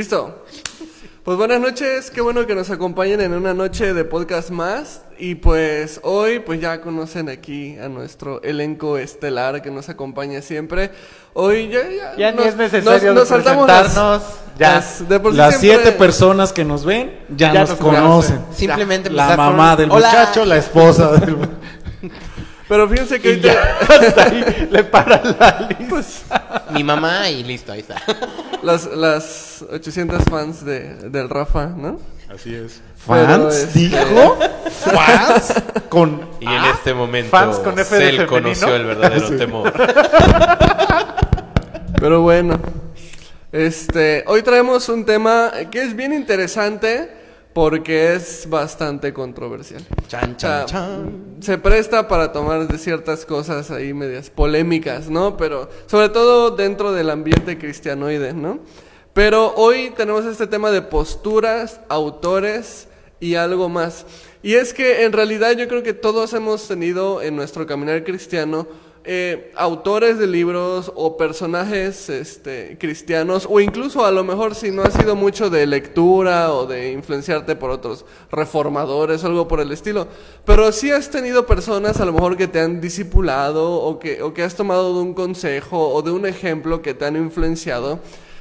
Listo. Pues buenas noches, qué bueno que nos acompañen en una noche de podcast más. Y pues hoy, pues ya conocen aquí a nuestro elenco estelar que nos acompaña siempre. Hoy ya, ya, Ya ni nos- es necesario nos- nos saltamos las- presentarnos. Ya. las- de por sí Las siempre- siete personas que nos ven ya, Ya nos, nos conocen. Simplemente La con- mamá del Hola. muchacho, la esposa del Pero fíjense que hoy te- hasta ahí le para la lista. pues, Mi mamá y listo, ahí está. las, las 800 fans de, del Rafa, ¿no? Así es. Pero, ¿Fans? este- ¿Dijo? ¿Fans? Con Y en este momento fans con F de Cell femenino. conoció el verdadero temor. Pero bueno, este, hoy traemos un tema que es bien interesante porque es bastante controversial. Chan, O sea, chan, chan. se presta para tomar de ciertas cosas ahí medias polémicas, ¿no? Pero sobre todo dentro del ambiente cristianoide, ¿no? Pero hoy tenemos este tema de posturas, autores y algo más. Y es que en realidad yo creo que todos hemos tenido en nuestro caminar cristiano eh, autores de libros o personajes este, cristianos, o incluso a lo mejor si no ha sido mucho de lectura o de influenciarte por otros reformadores o algo por el estilo, pero sí has tenido personas a lo mejor que te han discipulado o que, o que has tomado de un consejo o de un ejemplo que te han influenciado.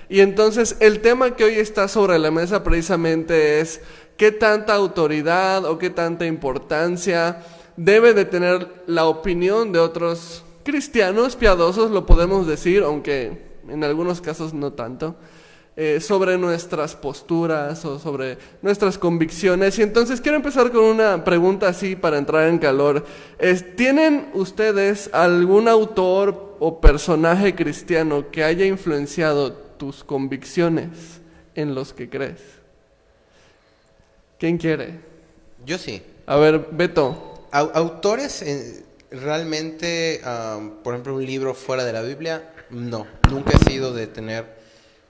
Y entonces el tema que hoy está sobre la mesa precisamente es qué tanta autoridad o qué tanta importancia debe de tener la opinión de otros cristianos piadosos, lo podemos decir, aunque en algunos casos no tanto, eh, sobre nuestras posturas o sobre nuestras convicciones. Y entonces quiero empezar con una pregunta así para entrar en calor. Es, ¿Tienen ustedes algún autor o personaje cristiano que haya influenciado tus convicciones en los que crees? ¿Quién quiere? Yo sí. A ver, Beto. Au- autores, realmente, am, por ejemplo, un libro fuera de la Biblia, no. Nunca he sido de tener,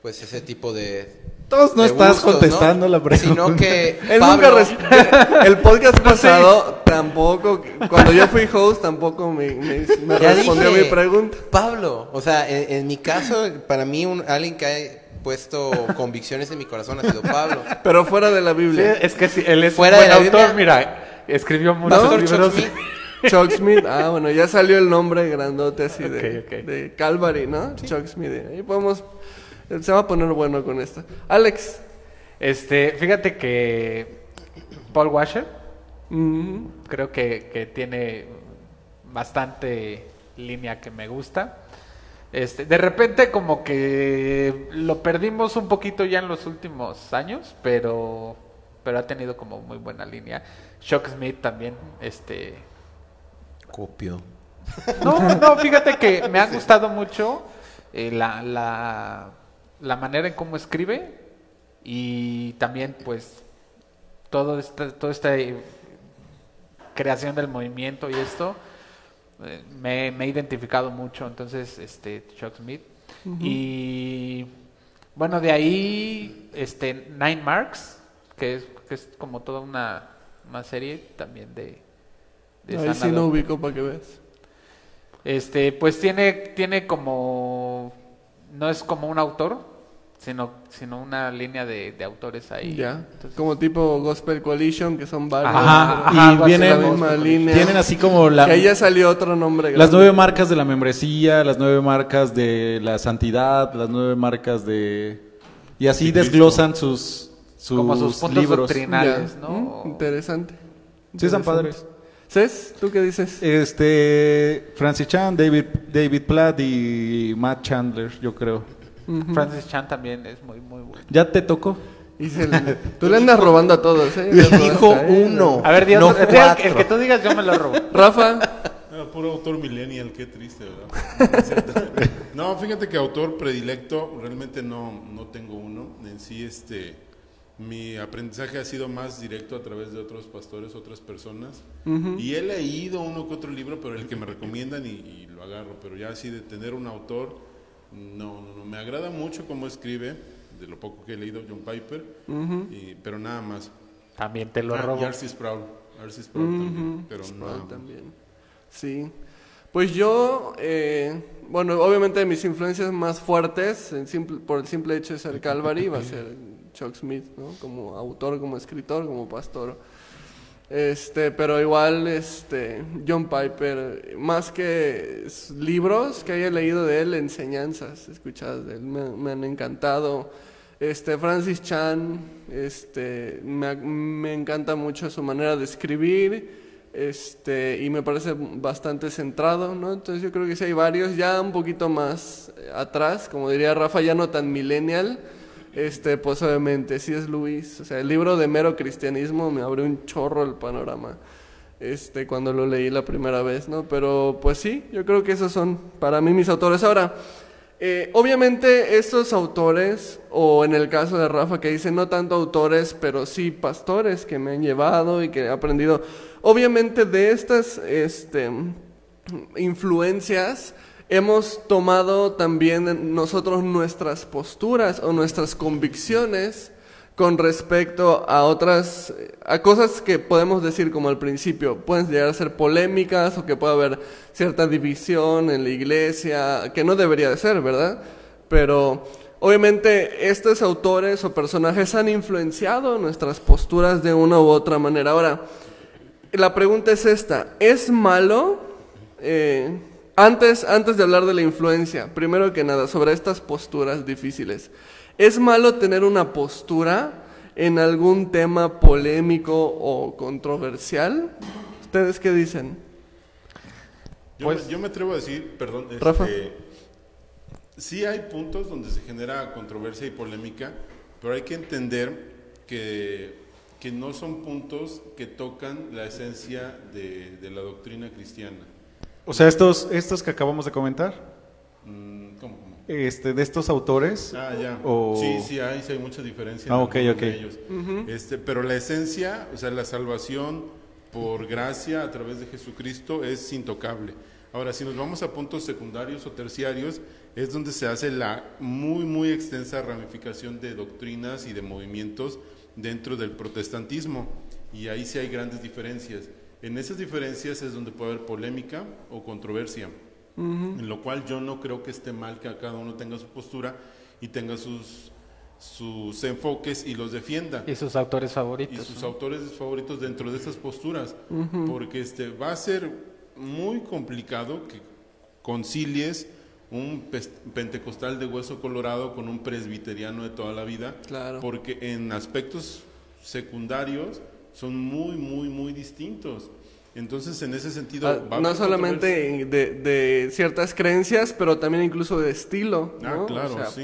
pues, ese tipo de. Todos no de estás gustos, contestando la pregunta. Sino que. Él Pablo- nunca El podcast pasado tampoco, cuando yo fui host, tampoco me, me- me respondió dije, mi pregunta. Pablo, o sea, en, en mi caso, para mí, un, alguien que ha puesto convicciones en mi corazón ha sido Pablo. Pero fuera de la Sí, Biblia. es que sí, él es Fuera un de buen la autor, Biblia. mira, escribió muchos Pastor libros. Chuck Smith. Ah, bueno, ya salió el nombre grandote así de, Calvary, ¿no? Chuck Smith. Ahí podemos. Se va a poner bueno con esta. Alex. Este, fíjate que Paul Washer Mm, creo que, que tiene bastante línea que me gusta. Este, de repente como que lo perdimos un poquito ya en los últimos años, pero pero ha tenido como muy buena línea. Shock Smith también, este, Copio. no, no, fíjate que me ha gustado mucho eh, la, la, la manera en cómo escribe y también pues todo esta, toda esta eh, creación del movimiento y esto eh, me, me he identificado mucho entonces este Chuck Smith y bueno de ahí este Nine Marks que es, que es como toda una, una serie también de, de ahí sí no ubico para que veas. Este, pues tiene, tiene como, no es como un autor, sino, sino una línea de, de autores ahí. Ya. Entonces, Como tipo Gospel Coalition, que son varios. Ajá, pero- y vienen- la misma línea. Tienen así como la, Que ahí ya salió otro nombre. las nueve marcas de la membresía, las nueve marcas de la santidad, las nueve marcas de... Y así desglosan sus, sus, como sus puntos libros. doctrinales, Ya. ¿no? Mm, interesante. Sí, están padres. Cés, ¿tú qué dices? Este, Francis Chan, David, David Platt y Matt Chandler, yo creo. Francis Chan también es muy, muy bueno. ¿Ya te tocó? Y se le- tú le andas robando a todos, ¿eh? Dijo uno. A ver, di no el, que tú digas, yo me lo robo. Rafa, Ah, puro autor millennial, qué triste, ¿verdad? no, fíjate que autor predilecto realmente no, no tengo uno. En sí, este, mi aprendizaje ha sido más directo a través de otros pastores, otras personas. Y he leído uno que otro libro, pero el que me recomiendan y, y lo agarro. Pero ya así de tener un autor, no, no, no. Me agrada mucho cómo escribe, de lo poco que he leído, John Piper, y- pero nada más. También te lo Ah, robo. y R.C. Sproul. R.C. Sproul también, pero Sproul no. también. Sí. Pues yo, eh, bueno, obviamente mis influencias más fuertes, en simple- por el simple hecho de ser Calvary, va a ser Chuck Smith, ¿no? Como autor, como escritor, como pastor. Este, pero igual, este, John Piper, más que libros que haya leído de él, enseñanzas escuchadas de él, me, han encantado. Este, Francis Chan, este, me, me encanta mucho su manera de escribir, este, y me parece bastante centrado, ¿no? Entonces yo creo que sí hay varios, ya un poquito más eh, atrás, como diría Rafa, ya no tan millennial, este, pues obviamente, sí es Luis. O sea, el libro de mero cristianismo me abrió un chorro el panorama. Este, cuando lo leí la primera vez, ¿no? Pero pues sí, yo creo que esos son para mí mis autores. Ahora, eh, obviamente estos autores, o en el caso de Rafa que dice no tanto autores, pero sí pastores que me han llevado y que he aprendido, obviamente de estas este, influencias hemos tomado también nosotros nuestras posturas o nuestras convicciones con respecto a otras, a cosas que podemos decir como al principio, pueden llegar a ser polémicas o que puede haber cierta división en la iglesia, que no debería de ser, ¿verdad? Pero obviamente estos autores o personajes han influenciado nuestras posturas de una u otra manera. Ahora, la pregunta es esta, ¿es malo? eh, antes, antes de hablar de la influencia, primero que nada, sobre estas posturas difíciles, ¿es malo tener una postura en algún tema polémico o controversial? ¿Ustedes qué dicen? Yo, Pues- me, yo me atrevo a decir, perdón, este, Rafa. sí hay puntos donde se genera controversia y polémica, pero hay que entender que, que no son puntos que tocan la esencia de, de la doctrina cristiana. O sea, estos, estos que acabamos de comentar, Mm, ¿Cómo? este, de estos autores. Ah, ya. O- Sí, sí hay, sí hay mucha diferencia. en Ah, ok, algunos ok. de ellos. este, pero la esencia, o sea, la salvación por gracia a través de Jesucristo es intocable. Ahora, si nos vamos a puntos secundarios o terciarios, es donde se hace la muy, muy extensa ramificación de doctrinas y de movimientos dentro del protestantismo. Y ahí sí hay grandes diferencias. En esas diferencias es donde puede haber polémica o controversia. En lo cual yo no creo que esté mal que cada uno tenga su postura y tenga sus, sus enfoques y los defienda. Y sus autores Y favoritos. sus ¿no? autores favoritos dentro de esas posturas. Porque este, va a ser muy complicado que concilies un pentecostal de hueso colorado con un presbiteriano de toda la vida. Claro. Porque en aspectos secundarios son muy, muy, muy distintos. Entonces, en ese sentido, Ah, no solamente de, de ciertas creencias, pero también incluso de estilo. Ah, ¿no? claro, O sea, sí.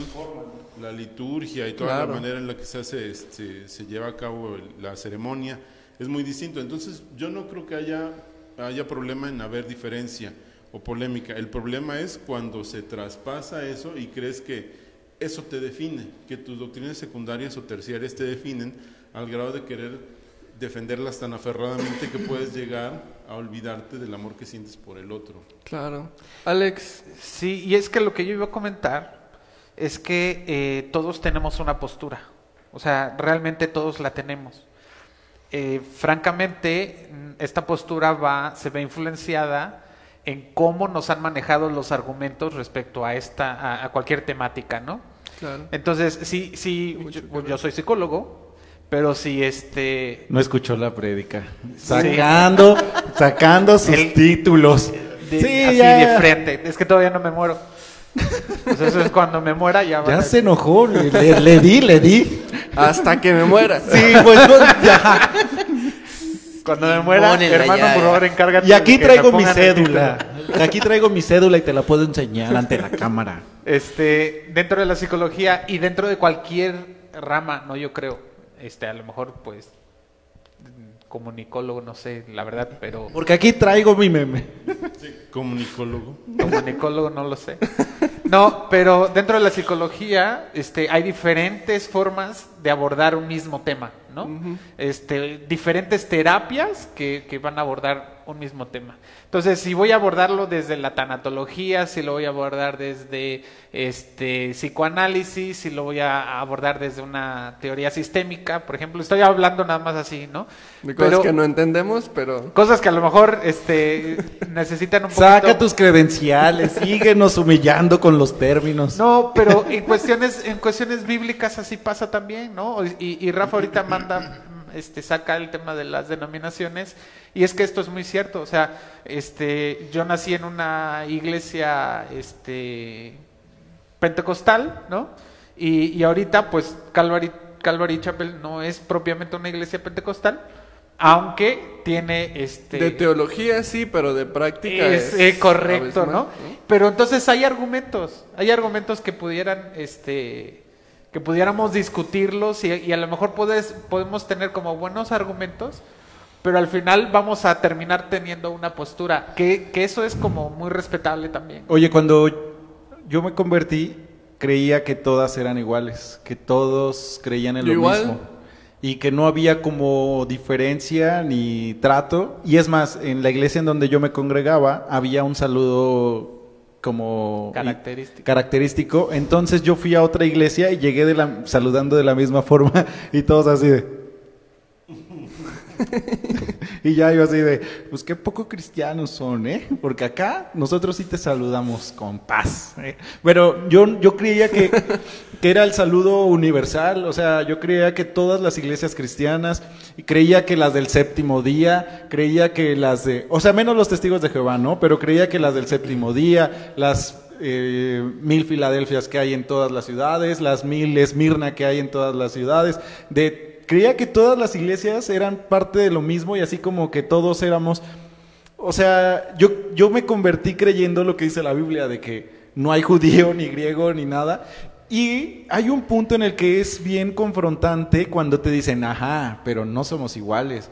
La liturgia y toda Claro. la manera en la que se hace, este, se lleva a cabo la ceremonia es muy distinto. Entonces, yo no creo que haya, haya problema en haber diferencia o polémica. El problema es cuando se traspasa eso y crees que eso te define, que tus doctrinas secundarias o terciarias te definen al grado de querer defenderlas tan aferradamente que puedes llegar a olvidarte del amor que sientes por el otro. Claro. Alex, Sí, y es que lo que yo iba a comentar es que eh, todos tenemos una postura. O sea, realmente todos la tenemos. Eh, francamente, esta postura va, se ve influenciada en cómo nos han manejado los argumentos respecto a esta, a, a cualquier temática, ¿no? claro. Entonces, sí, sí, yo, yo soy psicólogo, pero si este No escuchó la prédica. Sacando, sacando sus El- títulos. de, sí, así ya, de frente, es que todavía no me muero. Pues eso es cuando me muera ya. ya a se enojó. Le, le- le di, le di. Hasta que me muera. Sí, pues no, ya. Cuando me muera, hermano, ya, por favor, encárgate. Y aquí de que traigo mi cédula. Aquí traigo mi cédula y te la puedo enseñar ante la cámara. Este, dentro de la psicología y dentro de cualquier rama, no yo creo, este, a lo mejor pues comunicólogo, no sé, la verdad, pero Porque aquí traigo mi meme. Comunicólogo. comunicólogo no lo sé. No, pero dentro de la psicología, este, hay diferentes formas de abordar un mismo tema, ¿no? Este, diferentes terapias que, que van a abordar un mismo tema. Entonces, si voy a abordarlo desde la tanatología, si lo voy a abordar desde este psicoanálisis, si lo voy a abordar desde una teoría sistémica, por ejemplo, estoy hablando nada más así, ¿no? De cosas Pero- que no entendemos, pero... Cosas que a lo mejor este, necesitan un poquito... Saca tus credenciales, síguenos humillando con los términos. No, pero en cuestiones, en cuestiones bíblicas así pasa también, ¿no? Y, y Rafa ahorita manda, este, saca el tema de las denominaciones, y es que esto es muy cierto, o sea, este, yo nací en una iglesia, este, pentecostal, ¿no? Y, y ahorita, pues, Calvary, Calvary Chapel no es propiamente una iglesia pentecostal, aunque tiene, este... De teología sí, pero de práctica Es es... eh, correcto, ¿no? más, Pero entonces hay argumentos, hay argumentos que pudieran, este, que pudiéramos discutirlos y, y a lo mejor puedes, podemos tener como buenos argumentos, pero al final vamos a terminar teniendo una postura, que, que eso es como muy respetable también. Oye, cuando yo me convertí, creía que todas eran iguales, que todos creían en lo igual. mismo. Y que no había como diferencia ni trato. Y es más, en la iglesia en donde yo me congregaba, había un saludo como Característico. característico. Entonces yo fui a otra iglesia y llegué de la, saludando de la misma forma y todos así de... y ya yo así de, pues qué poco cristianos son, ¿eh? Porque acá nosotros sí te saludamos con paz. ¿eh? Pero yo, yo creía que, que era el saludo universal, o sea, yo creía que todas las iglesias cristianas, creía que las del séptimo día, creía que las de, o sea, menos los testigos de Jehová, ¿no? Pero creía que las del séptimo día, las eh, mil Filadelfias que hay en todas las ciudades, las mil Esmirna que hay en todas las ciudades, de creía que todas las iglesias eran parte de lo mismo y así como que todos éramos, o sea, yo, yo me convertí creyendo lo que dice la Biblia, de que no hay judío ni griego ni nada. Y hay un punto en el que es bien confrontante cuando te dicen, ajá, pero no somos iguales.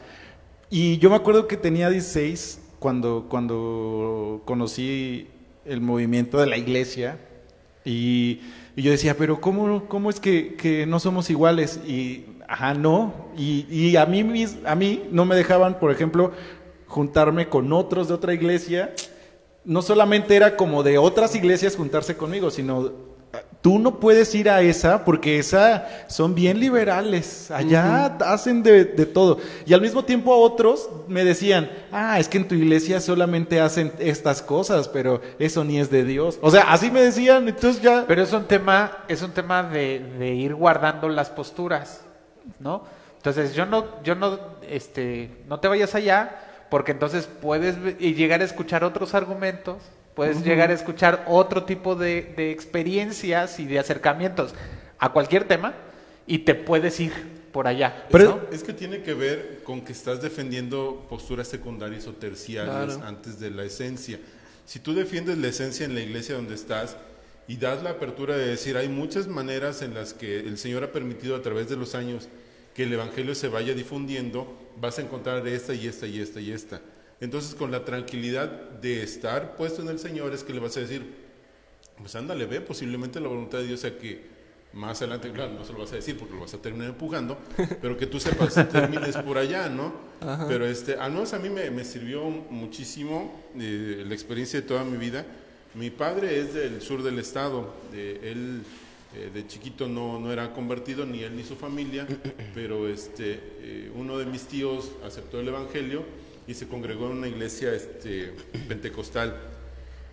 Y yo me acuerdo que tenía 16 cuando, cuando conocí el movimiento de la iglesia y, y yo decía, pero ¿cómo, cómo es que, que no somos iguales? Y, ajá, no. Y, y a, mí, mis- a mí no me dejaban, por ejemplo, juntarme con otros de otra iglesia. No solamente era como de otras iglesias juntarse conmigo, sino tú no puedes ir a esa porque esa son bien liberales, allá hacen de, de todo. Y al mismo tiempo a otros me decían, ah, es que en tu iglesia solamente hacen estas cosas, pero eso ni es de Dios. O sea, así me decían, entonces ya... Pero es un tema, es un tema de, de ir guardando las posturas, ¿no? Entonces yo no, yo no, este, no te vayas allá, porque entonces puedes y llegar a escuchar otros argumentos, puedes llegar a escuchar otro tipo de, de experiencias y de acercamientos a cualquier tema y te puedes ir por allá. Pero- ¿no? Es que tiene que ver con que estás defendiendo posturas secundarias o terciarias Claro. antes de la esencia. Si tú defiendes la esencia en la iglesia donde estás y das la apertura de decir, hay muchas maneras en las que el Señor ha permitido a través de los años que el Evangelio se vaya difundiendo, vas a encontrar esta y esta y esta y esta. Entonces, con la tranquilidad de estar puesto en el Señor, es que le vas a decir, pues ándale, ve, posiblemente la voluntad de Dios sea que más adelante, claro, no se lo vas a decir porque lo vas a terminar empujando, pero que tú sepas, termines por allá, ¿no? Pero este, al menos a mí me, me sirvió muchísimo eh, la experiencia de toda mi vida. Mi padre es del sur del estado, él eh, de chiquito no, no era convertido, ni él ni su familia, pero este, eh, uno de mis tíos aceptó el Evangelio y se congregó en una iglesia este, pentecostal.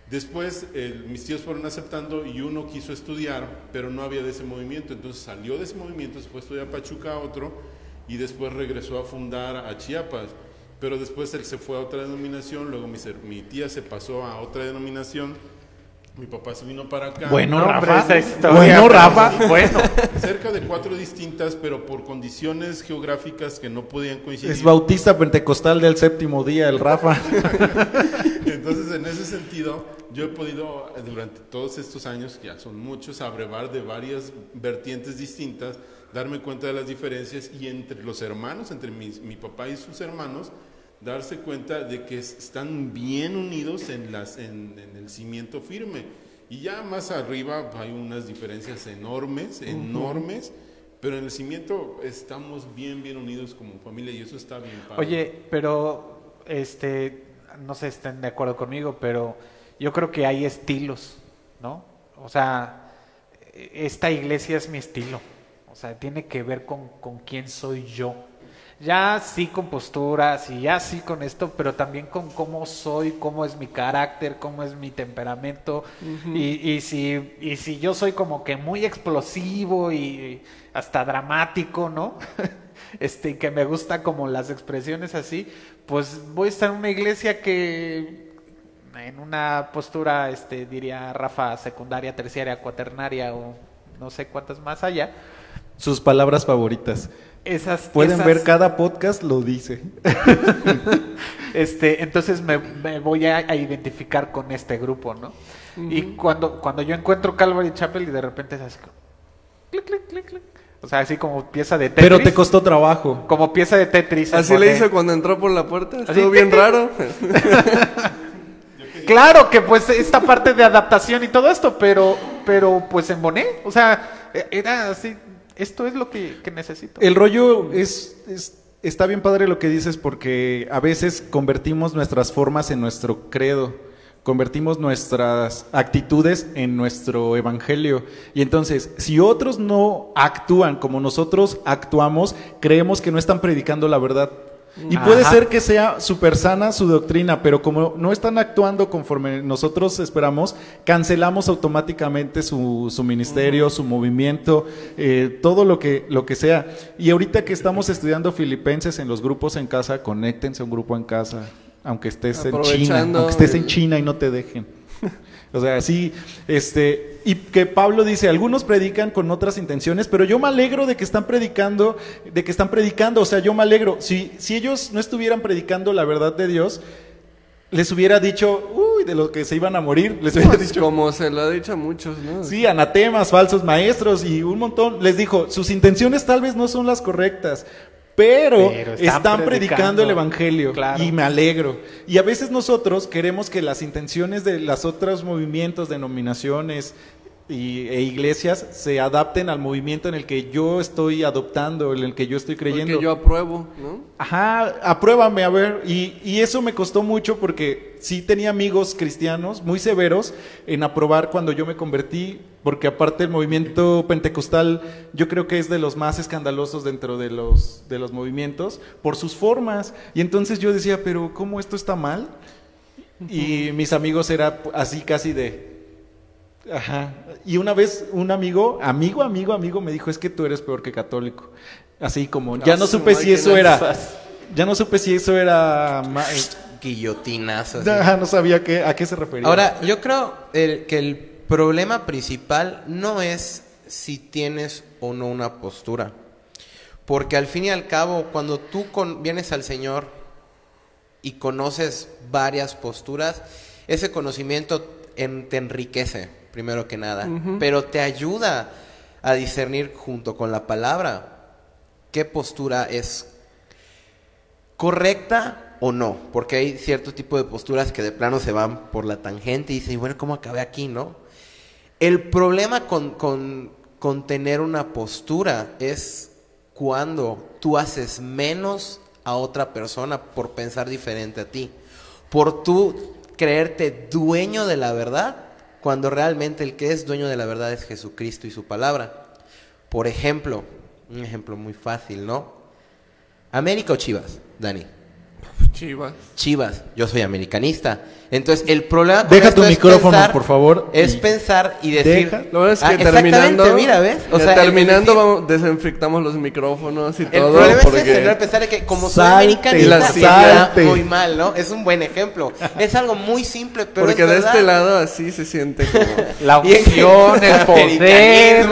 Después mis tíos fueron aceptando y uno quiso estudiar, pero no había de ese movimiento. Entonces salió de ese movimiento, se fue a estudiar a Pachuca a otro y después regresó a fundar a Chiapas. Pero después él se fue a otra denominación, luego mi, mi tía se pasó a otra denominación Mi papá se vino para acá. Bueno, No, Rafa. esa historia, Bueno, Rafa. Bueno, Cerca de cuatro distintas, pero por condiciones geográficas que no podían coincidir. Es bautista pentecostal del séptimo día, el Rafa. Entonces, en ese sentido, yo he podido, durante todos estos años, que ya son muchos, abrevar de varias vertientes distintas, darme cuenta de las diferencias y entre los hermanos, entre mis- mi papá y sus hermanos, darse cuenta de que es- están bien unidos en, las, en, en el cimiento firme. Y ya más arriba hay unas diferencias enormes, enormes, pero en el cimiento estamos bien, bien unidos como familia y eso está bien padre. oye, pero este, no sé si estén de acuerdo conmigo, pero yo creo que hay estilos, ¿no? O sea, esta iglesia es mi estilo. O sea, tiene que ver con, con quién soy yo. Ya sí con posturas y ya sí con esto, pero también con cómo soy, cómo es mi carácter, cómo es mi temperamento. y, y, si, y si yo soy como que muy explosivo y hasta dramático, ¿no? este, que me gusta como las expresiones así, pues voy a estar en una iglesia que en una postura, este, diría Rafa, secundaria, terciaria, cuaternaria o no sé cuántas más allá. Sus palabras favoritas. Esas, Pueden esas- ver cada podcast, lo dice. Este, entonces me, me voy a, a identificar con este grupo, ¿no? Y cuando, cuando yo encuentro Calvary Chapel y de repente es así como, clic, clic, clic, clic. O sea, así como pieza de Tetris. Pero te costó trabajo. Como pieza de Tetris. Así pone- le hizo cuando entró por la puerta. Así, Estuvo bien raro. Claro que pues esta parte de adaptación y todo esto, pero, pero pues emboné. O sea, e- era así, esto es lo que, necesito. El rollo es- está bien padre lo que dices porque a veces convertimos nuestras formas en nuestro credo, convertimos nuestras actitudes en nuestro evangelio. Y entonces, si otros no actúan como nosotros actuamos, creemos que no están predicando la verdad. Y puede ser que sea súper sana su doctrina, pero como no están actuando conforme nosotros esperamos, cancelamos automáticamente su, su ministerio, su movimiento, eh, todo lo que, lo que sea. Y ahorita que estamos estudiando Filipenses en los grupos en casa, conéctense a un grupo en casa, aunque estés en China, aunque estés en China y no te dejen. O sea, sí, este, y que Pablo dice, algunos predican con otras intenciones, pero yo me alegro de que están predicando, de que están predicando, o sea, yo me alegro. Si, si ellos no estuvieran predicando la verdad de Dios, les hubiera dicho, uy, de lo que se iban a morir, les hubiera Pues dicho, como se lo ha dicho a muchos, ¿no? sí, anatemas, falsos maestros y un montón. Les dijo, sus intenciones tal vez no son las correctas, pero, Pero están, están predicando, el evangelio Claro. y me alegro. Y a veces nosotros queremos que las intenciones de las otros movimientos, denominaciones y, e iglesias se adapten al movimiento en el que yo estoy adoptando, en el que yo estoy creyendo. Porque yo apruebo, ¿no? Ajá, apruébame a ver. Y, y eso me costó mucho porque sí tenía amigos cristianos muy severos en aprobar cuando yo me convertí, porque aparte el movimiento pentecostal yo creo que es de los más escandalosos dentro de los, de los movimientos por sus formas. Y entonces yo decía, pero ¿cómo esto está mal? Y mis amigos era así casi de... Ajá. Y una vez un amigo, amigo, amigo, amigo, me dijo, es que tú eres peor que católico. Así como, ya no su supe si eso era... Ya no supe si eso era... eh, Guillotinazos. así. Ajá, no sabía qué, a qué se refería. Ahora, yo creo el- que el problema principal no es si tienes o no una postura. Porque al fin y al cabo, cuando tú con- vienes al Señor y conoces varias posturas, ese conocimiento en- te enriquece, primero que nada, pero te ayuda a discernir junto con la palabra qué postura es correcta o no, porque hay cierto tipo de posturas que de plano se van por la tangente y dicen, bueno, ¿cómo acabé aquí, no? El problema con, con- con tener una postura es cuando tú haces menos a otra persona por pensar diferente a ti, por tú creerte dueño de la verdad, cuando realmente el que es dueño de la verdad es Jesucristo y su palabra. Por ejemplo, un ejemplo muy fácil, ¿no? América o Chivas, Dani. Chivas. Chivas, yo soy americanista. Entonces, el problema con Deja esto tu es micrófono, pensar- por favor, Es y pensar y decir. deja- Lo bueno es que Ah, exactamente, terminando, mira, ¿ves? O sea, el- terminando decir- vamos, desinfectamos los micrófonos y El todo. problema porque... es ese, pensar que como soy americanista, muy mal, ¿no? Es un buen ejemplo. Es algo muy simple, pero porque es de verdad. este lado así se siente como... La unción, el poder,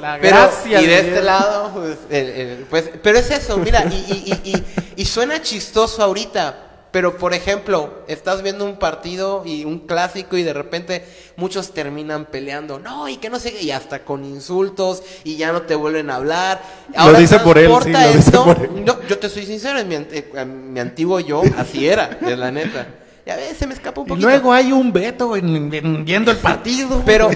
la Pero- gracia. y de Dios. este lado, pues, el- el- pues, pero es eso, mira, y, y- y- y- y suena chistoso ahorita, pero por ejemplo, estás viendo un partido y un clásico y de repente muchos terminan peleando, no, y que no sé y hasta con insultos y ya no te vuelven a hablar. Lo dice por él, sí, lo dice esto- por él. no, yo te soy sincero, en mi, en mi antiguo yo, así era, es la neta. Ya ves, se me escapa un Y poquito. luego hay un veto en, en- viendo el partido. Pero,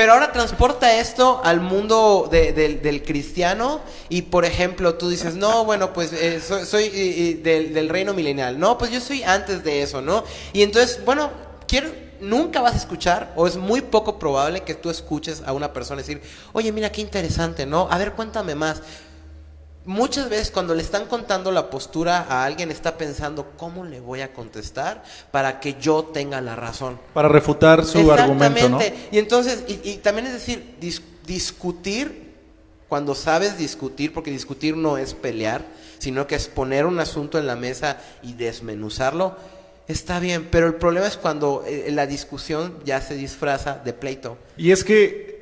pero ahora transporta esto al mundo de- del- cristiano y, por ejemplo, tú dices, no, bueno, pues eh, soy, del, del reino milenial. No, pues yo soy antes de eso, ¿no? Y entonces, bueno, quiero... Nunca vas a escuchar, o es muy poco probable que tú escuches a una persona decir, oye, mira qué interesante, ¿no? A ver, cuéntame más. Muchas veces cuando le están contando la postura a alguien está pensando, ¿cómo le voy a contestar para que yo tenga la razón? Para refutar su argumento, ¿no? Exactamente. Y entonces, y, y también es decir, dis- discutir, cuando sabes discutir, porque discutir no es pelear, sino que es poner un asunto en la mesa y desmenuzarlo, está bien, pero el problema es cuando eh, la discusión ya se disfraza de pleito. Y es que,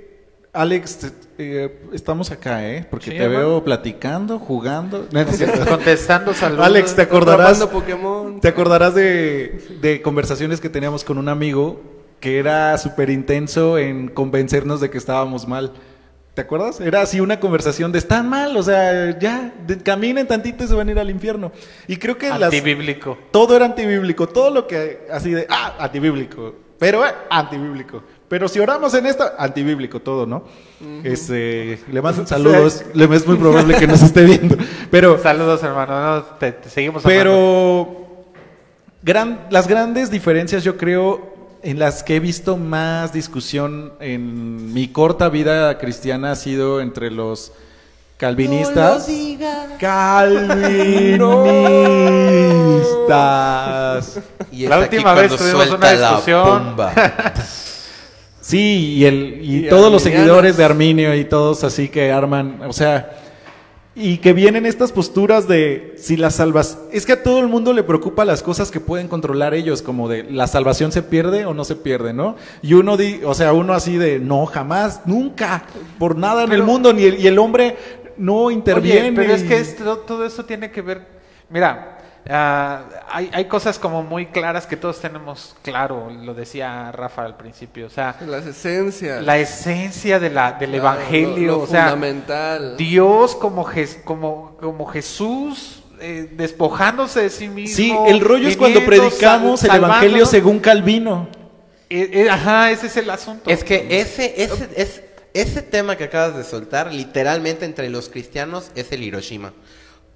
Alex, te- eh, estamos acá, ¿eh? Porque Sí, te hermano. veo platicando, jugando. Contestando saludos. Alex, ¿te acordarás? Pokémon. ¿Te acordarás de, de conversaciones que teníamos con un amigo que era súper intenso en convencernos de que estábamos mal? ¿Te acuerdas? Era así una conversación de están mal, o sea, ya, de- caminen tantito y se van a ir al infierno. Y creo que las, Antibíblico. todo era antibíblico, todo lo que así de, ah, antibíblico, pero eh, antibíblico. Pero si oramos en esto, antibíblico todo, ¿no? Este, le mando saludos, le es muy probable que nos esté viendo. Pero Saludos, hermano. No, te, te seguimos amando. pero gran- las grandes diferencias yo creo en las que he visto más discusión en mi corta vida cristiana ha sido entre los calvinistas. Calvinistas. Y La última vez tuvimos una la discusión. Sí, y, el, y, Y todos los seguidores de Arminio y todos así que arman, o sea, y que vienen estas posturas de si las salvas, es que a todo el mundo le preocupa las cosas que pueden controlar ellos, como de la salvación se pierde o no se pierde, ¿no? Y uno di, o sea, uno así de no, jamás, nunca, por nada en el mundo, ni el, y el hombre no interviene. Oye, pero es que esto- todo eso tiene que ver. Mira, hay, hay cosas como muy claras que todos tenemos claro. Lo decía Rafa al principio. O sea, Las esencias. la esencia de la, del Claro, evangelio. lo- lo o sea, fundamental. Dios como, Jes- como, como Jesús. eh, despojándose de sí mismo. Sí, el rollo es cuando predicamos sal- el evangelio según Calvino. Eh, eh, ajá, ese es el asunto. Es que ese, ese, es, ese tema que acabas de soltar, literalmente entre los cristianos, es el Hiroshima.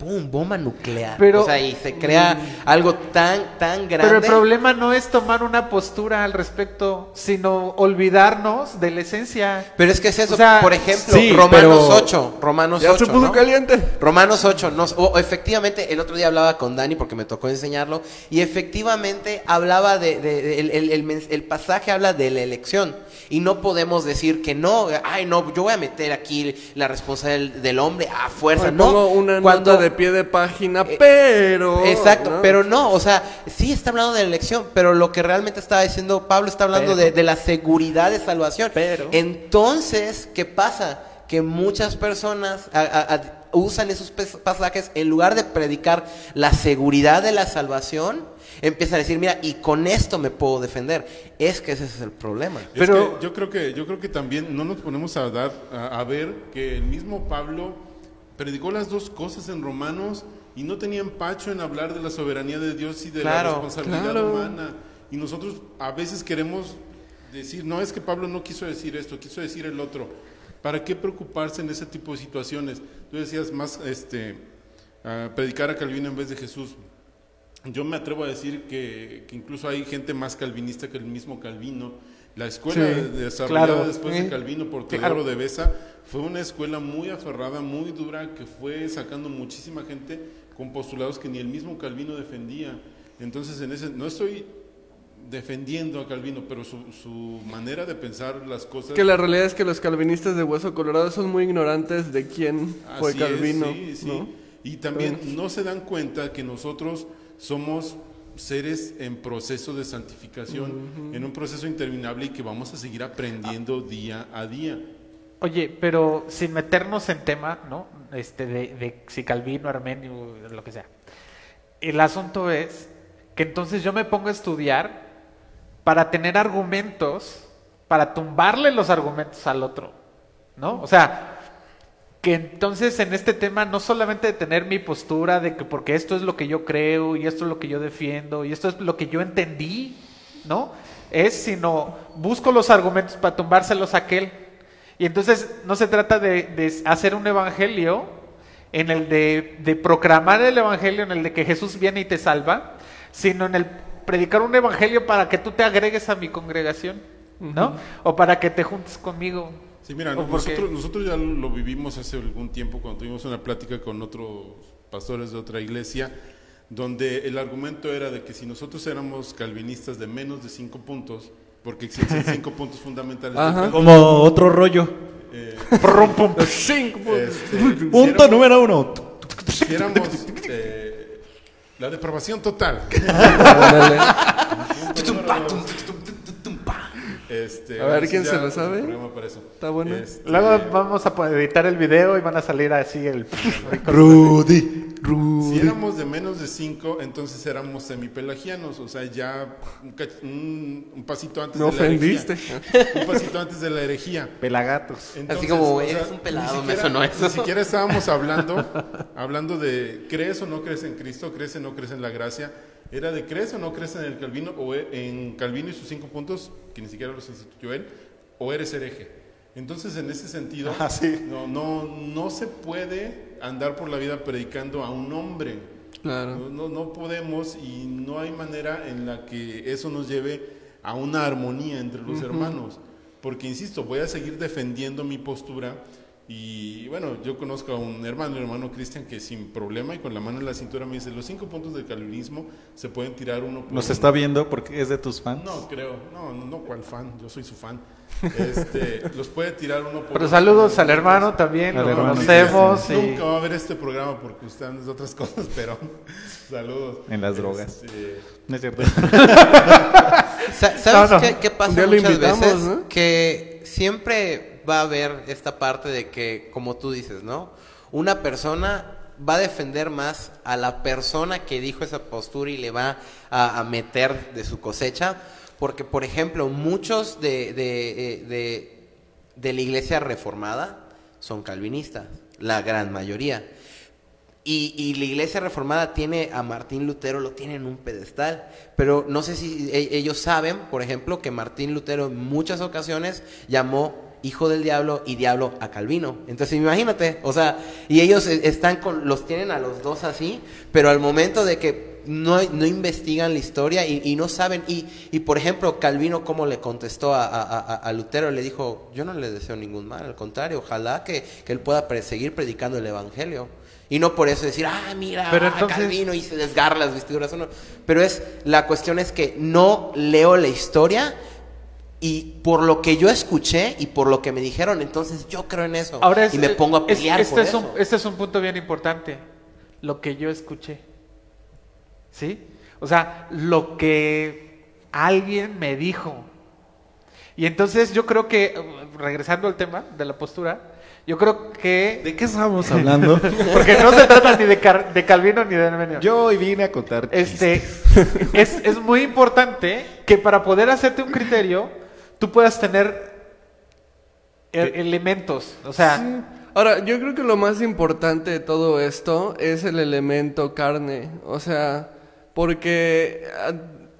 ¡Pum! Bomba nuclear. Pero- o sea, y se crea algo tan, tan grande. Pero el problema no es tomar una postura al respecto, sino olvidarnos de la esencia. Pero es que es eso. O sea, Por ejemplo, sí, Romanos pero- 8. Romanos Ya 8. se puso ¿no? caliente. Romanos 8, no, o- efectivamente, el otro día hablaba con Dani porque me tocó enseñarlo, y efectivamente hablaba de, de- de- el, el- el mens- el pasaje habla de la elección, y no podemos decir que no, ay no, yo voy a meter aquí la responsabilidad del, del hombre a fuerza, Ay, no. pongo una Cuando- nota de pie de página, Eh, pero... Exacto, ¿no? pero no, o sea, sí está hablando de la elección, pero lo que realmente estaba diciendo Pablo está hablando de, de la seguridad de salvación. Pero. Entonces, ¿qué pasa? Que muchas personas a- a- a- usan esos pasajes en lugar de predicar la seguridad de la salvación, empiezan a decir, mira, y con esto me puedo defender. Es que ese es el problema. Es Pero- que yo creo que yo creo que también no nos ponemos a dar a, a ver que el mismo Pablo predicó las dos cosas en Romanos y no tenía empacho en hablar de la soberanía de Dios y de Claro, la responsabilidad claro. humana. Y nosotros a veces queremos decir, no es que Pablo no quiso decir esto, quiso decir el otro. ¿Para qué preocuparse en ese tipo de situaciones? Tú decías más este predicar a Calvino en vez de Jesús. Yo me atrevo a decir que, que incluso hay gente más calvinista que el mismo Calvino. La escuela Sí, de- desarrollada claro. después de Calvino por Claro. Teodoro de Besa fue una escuela muy aferrada, muy dura, que fue sacando muchísima gente, con postulados que ni el mismo Calvino defendía. Entonces, en ese, no estoy defendiendo a Calvino, pero su, su manera de pensar las cosas... Que la realidad es que los calvinistas de Hueso Colorado son muy ignorantes de quién fue Así es, Calvino. sí, sí. ¿no? Y también Bueno. no se dan cuenta que nosotros somos seres en proceso de santificación, en un proceso interminable y que vamos a seguir aprendiendo día a día. Oye, pero sin meternos en tema, ¿no? Este, de, de si Calvino, Armenio, lo que sea. El asunto es que entonces yo me pongo a estudiar para tener argumentos, para tumbarle los argumentos al otro, ¿no? O sea, que entonces en este tema no solamente de tener mi postura de que porque esto es lo que yo creo y esto es lo que yo defiendo y esto es lo que yo entendí, ¿no? Es sino busco los argumentos para tumbárselos a aquel. Y entonces no se trata de, de hacer un evangelio en el de, de proclamar el evangelio, en el de que Jesús viene y te salva, sino en el predicar un evangelio para que tú te agregues a mi congregación, ¿no? O para que te juntes conmigo. Sí, mira, nosotros, nosotros ya lo vivimos hace algún tiempo cuando tuvimos una plática con otros pastores de otra iglesia, donde el argumento era de que si nosotros éramos calvinistas de menos de cinco puntos, porque existen cinco puntos fundamentales Ajá. Como otro rollo. eh, Los cinco puntos. este, Punto si número uno. éramos- si éramos eh, la depravación total. Este, A ver, ¿quién se lo sabe? Está bueno. Este, Luego vamos a editar el video y van a salir así el... Rudy. Si Rudy. éramos de menos de 5, entonces éramos semipelagianos, o sea, ya un, cach- un- un pasito antes Me de la ofendiste. herejía. Un pasito antes de la herejía. Pelagatos. Así como, o sea, eres un pelado, ni me siquiera- sonó eso. Ni siquiera estábamos hablando, hablando de crees o no crees en Cristo, crees o no crees en la gracia. Era de crees o no crees en el Calvino, o e- en Calvino y sus cinco puntos, que ni siquiera los instituyó él, o eres hereje. Entonces, en ese sentido, Ah, sí. no, no, no se puede andar por la vida predicando a un hombre. Claro. No, no, no podemos y no hay manera en la que eso nos lleve a una armonía entre los hermanos. Porque, insisto, voy a seguir defendiendo mi postura. Y bueno, yo conozco a un hermano, el hermano Cristian, que sin problema y con la mano en la cintura me dice, los cinco puntos del calvinismo se pueden tirar uno por Nos uno". está viendo porque es de tus fans. No, creo. No, no, no, ¿cuál fan? Yo soy su fan. Este, los puede tirar uno por Pero uno. saludos al hermano también, Al lo hermano conocemos. y- Nunca va a ver este programa porque usted anda de otras cosas, pero saludos. En las drogas. Este, No es cierto. Sa- ¿Sabes No, no. Qué, qué pasa muchas invitamos, veces? ¿no? Que siempre va a haber esta parte de que, como tú dices, ¿no? Una persona va a defender más a la persona que dijo esa postura y le va a, meter de su cosecha. Porque, por ejemplo, muchos de, eh, de, de la iglesia reformada son calvinistas, la gran mayoría. Y, y la iglesia reformada tiene a Martín Lutero, lo tiene en un pedestal. Pero no sé si e- ellos saben, por ejemplo, que Martín Lutero en muchas ocasiones llamó hijo del diablo y diablo a Calvino. Entonces imagínate, o sea, y ellos eh, están con, los tienen a los dos así, pero al momento de que no, no investigan la historia y, y no saben, y, y por ejemplo, Calvino, ¿cómo le contestó a, a- a- Lutero? Le dijo, yo no le deseo ningún mal, al contrario, ojalá que, que él pueda seguir predicando el Evangelio. Y no por eso decir, ah, mira, Pero entonces- Calvino y se desgarra las vestiduras. no. Pero es, la cuestión es que no leo la historia y por lo que yo escuché y por lo que me dijeron, entonces yo creo en eso. Ahora es- y me pongo a es- pelear este, por es eso. un, este es un punto bien importante. Lo que yo escuché. ¿Sí? O sea, lo que alguien me dijo. Y entonces yo creo que, eh, regresando al tema de la postura, yo creo que... ¿De qué estamos hablando? Porque no se trata ni de, Car- de Calvino ni de Armenio. Yo hoy vine a contar. Este, es, es muy importante que para poder hacerte un criterio, tú puedas tener e- elementos. O sea, Ahora, yo creo que lo más importante de todo esto es el elemento carne. O sea, porque ah,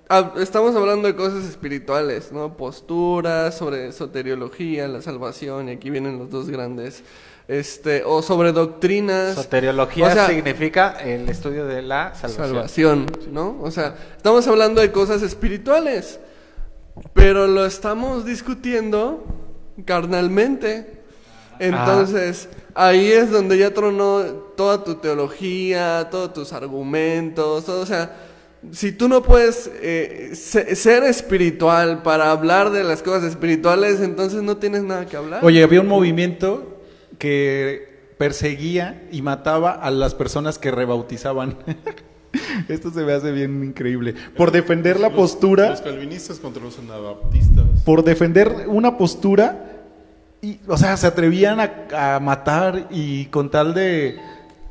ah, estamos hablando de cosas espirituales, ¿no? Posturas, sobre soteriología, la salvación, y aquí vienen los dos grandes. Este, o sobre doctrinas. soteriología O sea, significa el estudio de la salvación. salvación, ¿no? O sea, estamos hablando de cosas espirituales, pero lo estamos discutiendo carnalmente. Entonces, ahí es donde ya tronó toda tu teología, todos tus argumentos, todo, o sea, si tú no puedes eh, se- ser espiritual para hablar de las cosas espirituales, entonces no tienes nada que hablar. Oye, había un movimiento que perseguía y mataba a las personas que rebautizaban. Esto se me hace bien increíble. Por defender la Los- postura, Los calvinistas contra los anabaptistas. por defender una postura, y, o sea, se atrevían a, a matar y con tal de...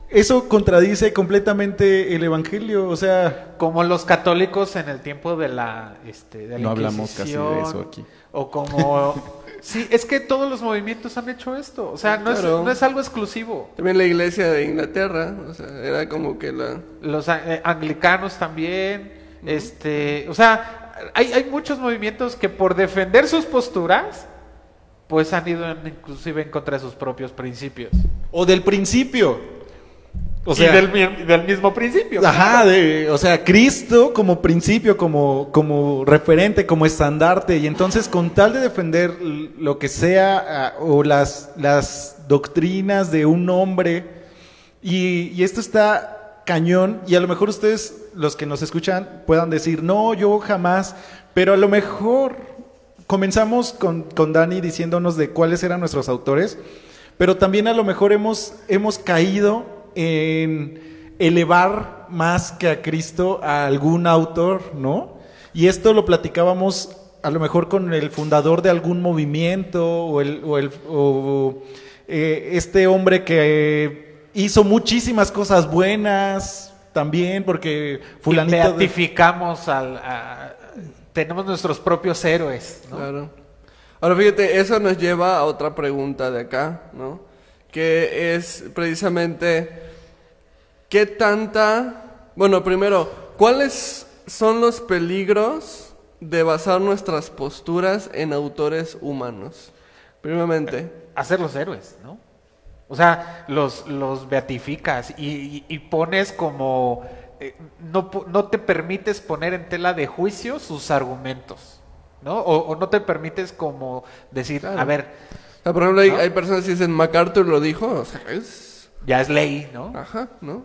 Eso contradice completamente el Evangelio, o sea... Como los católicos en el tiempo de la, este, de la No hablamos casi de eso aquí. O como... sí, es que todos los movimientos han hecho esto. O sea, no, Claro. es, no es algo exclusivo. También la iglesia de Inglaterra, o sea, era como que la... Los a- eh, anglicanos también. Este, o sea, hay, hay muchos movimientos que por defender sus posturas, pues han ido en- inclusive en contra de sus propios principios. O del principio. O y sea, del, mi- del mismo principio. Ajá, de, o sea, Cristo como principio, como, como referente, como estandarte, y entonces con tal de defender lo que sea, o las, las doctrinas de un hombre, y, y esto está cañón, y a lo mejor ustedes, los que nos escuchan, puedan decir, no, yo jamás, pero a lo mejor comenzamos con, con Dani diciéndonos de cuáles eran nuestros autores, pero también a lo mejor hemos, hemos caído en elevar más que a Cristo a algún autor, ¿no? Y esto lo platicábamos a lo mejor con el fundador de algún movimiento o, el, o, el- o, eh, este hombre que hizo muchísimas cosas buenas también, porque Y fulanito... de- beatificamos al... a- tenemos nuestros propios héroes, ¿no? Claro. Ahora fíjate, eso nos lleva a otra pregunta de acá, ¿no? Que es precisamente, ¿qué tanta... Bueno, primero, ¿cuáles son los peligros de basar nuestras posturas en autores humanos? Primeramente. hacer los héroes, ¿no? O sea, los, los beatificas y, y- y pones como... eh, no, no te permites poner en tela de juicio sus argumentos, ¿no? O, o no te permites como decir, Claro. a ver, O sea, por ejemplo, hay, ¿No? hay personas que dicen, MacArthur lo dijo, o sea, es... ya es ley, ¿no? Ajá, ¿no?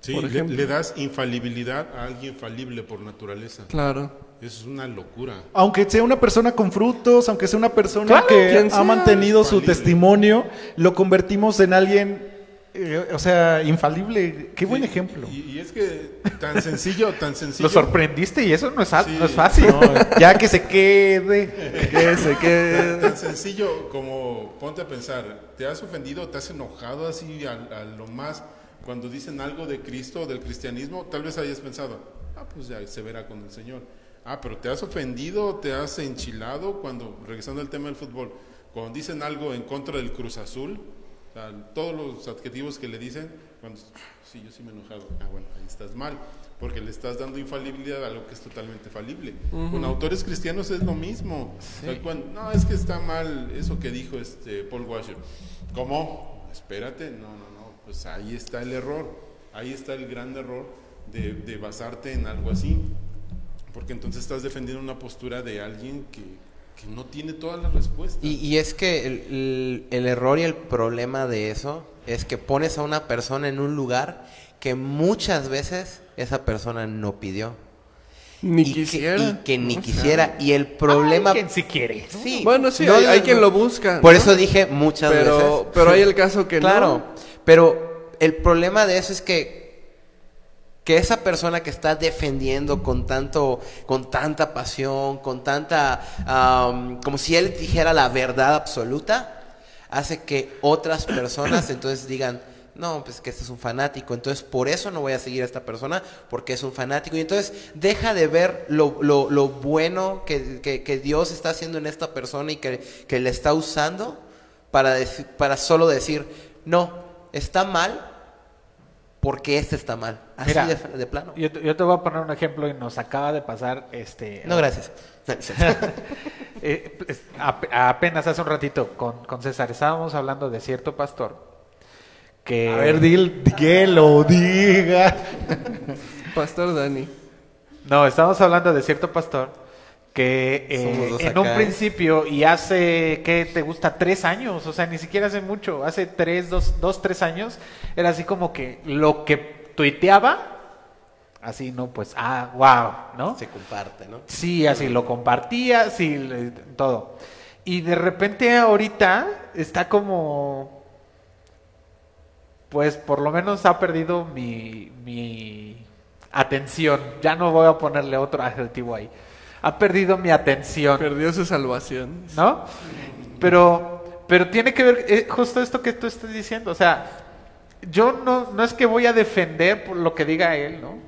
Sí, Por le, das infalibilidad a alguien falible por naturaleza. Claro. Eso es una locura. Aunque sea una persona con frutos, aunque sea una persona Claro, que ha sea. mantenido su testimonio, lo convertimos en alguien, eh, o sea, infalible. Qué buen ejemplo. Y, y es que tan sencillo, tan sencillo. Lo sorprendiste y eso no es, Sí. no es fácil. No, ya que se quede. Que se quede... Tan sencillo como ponte a pensar, ¿te has ofendido, te has enojado así a, a lo más cuando dicen algo de Cristo o del cristianismo? Tal vez hayas pensado, ah, pues ya se verá con el Señor. Ah, pero te has ofendido, te has enchilado cuando, regresando al tema del fútbol, cuando dicen algo en contra del Cruz Azul, o todos los adjetivos que le dicen, cuando, sí, yo sí me he enojado, ah, bueno, ahí estás mal, porque le estás dando infalibilidad a algo que es totalmente falible. Con autores cristianos es lo mismo. O sea, cuando- no, es que está mal eso que dijo este Paul Washer. ¿Cómo? Espérate, no, no, no, pues ahí está el error, ahí está el gran error de, de basarte en algo así, porque entonces estás defendiendo una postura de alguien que, que no tiene todas las respuestas. Y, y es que el, el- el error y el problema de eso es que pones a una persona en un lugar que muchas veces esa persona no pidió. Ni y quisiera. Que, y que ni O sea, quisiera. Y el problema... Hay quien sí quiere. Sí. Bueno, sí, No, hay, no, hay no. quien lo busca. Por ¿no? eso dije muchas pero, veces. Pero hay el caso que claro, no. pero el problema de eso es que que esa persona que está defendiendo con tanto con tanta pasión, con tanta como si él dijera la verdad absoluta, hace que otras personas entonces digan no, pues que este es un fanático, entonces por eso no voy a seguir a esta persona, porque es un fanático. Y entonces deja de ver lo, lo- lo bueno que, que- que Dios está haciendo en esta persona y que, que le está usando para, para solo decir, no, está mal porque este está mal. Así Mira, de, de plano. Yo, te- yo te voy a poner un ejemplo y nos acaba de pasar este... No, gracias. Eh, pues, ap- apenas hace un ratito con, con César estábamos hablando de cierto pastor que... A ver, dil, que lo diga. Pastor Dani. No, estamos hablando de cierto pastor que eh, en un acá, principio y hace, ¿qué te gusta? Tres años, o sea, ni siquiera hace mucho, hace tres, dos, dos, tres años, era así como que lo que tuiteaba, así, ¿no? Pues, ah, wow, ¿no? Se comparte, ¿no? Sí, así lo compartía, sí, todo. Y de repente ahorita está como, pues por lo menos ha perdido mi, mi atención. Ya no voy a ponerle otro adjetivo ahí. Ha perdido mi atención. Perdió su salvación. ¿no? Pero, pero tiene que ver eh, justo esto que tú estás diciendo. O sea, yo no, no es que voy a defender por lo que diga él, ¿no?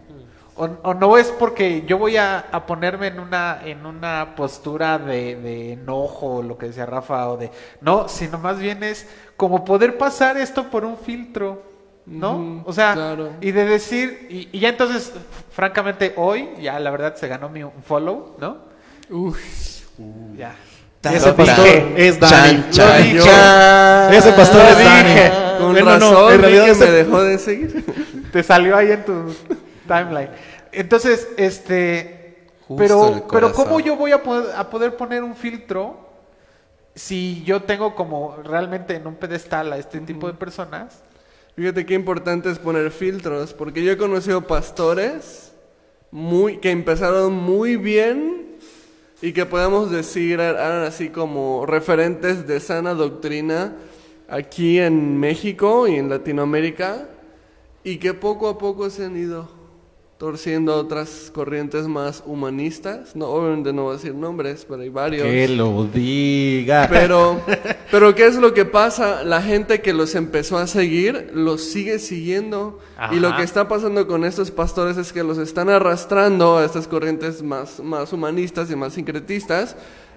O, o no es porque yo voy a, a ponerme en una, en una postura de, de enojo, lo que decía Rafa, o de... No, sino más bien es como poder pasar esto por un filtro, ¿no? O sea, claro. y de decir... Y, y ya entonces, francamente, hoy ya la verdad se ganó mi un follow, ¿no? Uf, Ya. Ese Lo pastor dije. es Dani. Chan, chan, Lo dije. chan. Ese pastor Lo es Dani. con Bueno, razón, no, en realidad ese- me dejó de seguir. te salió ahí en tu timeline. Entonces, este, Justo pero, pero cómo yo voy a poder, a poder poner un filtro si yo tengo como realmente en un pedestal a este tipo de personas? Fíjate qué importante es poner filtros, porque yo he conocido pastores muy que empezaron muy bien y que podemos decir er- eran así como referentes de sana doctrina aquí en México y en Latinoamérica y que poco a poco se han ido torciendo a otras corrientes más humanistas. No, obviamente no voy a decir nombres, pero hay varios. Que lo diga. Pero, pero ¿qué es lo que pasa? La gente que los empezó a seguir, los sigue siguiendo. Y lo que está pasando con estos pastores es que los están arrastrando a estas corrientes más, más humanistas y más sincretistas.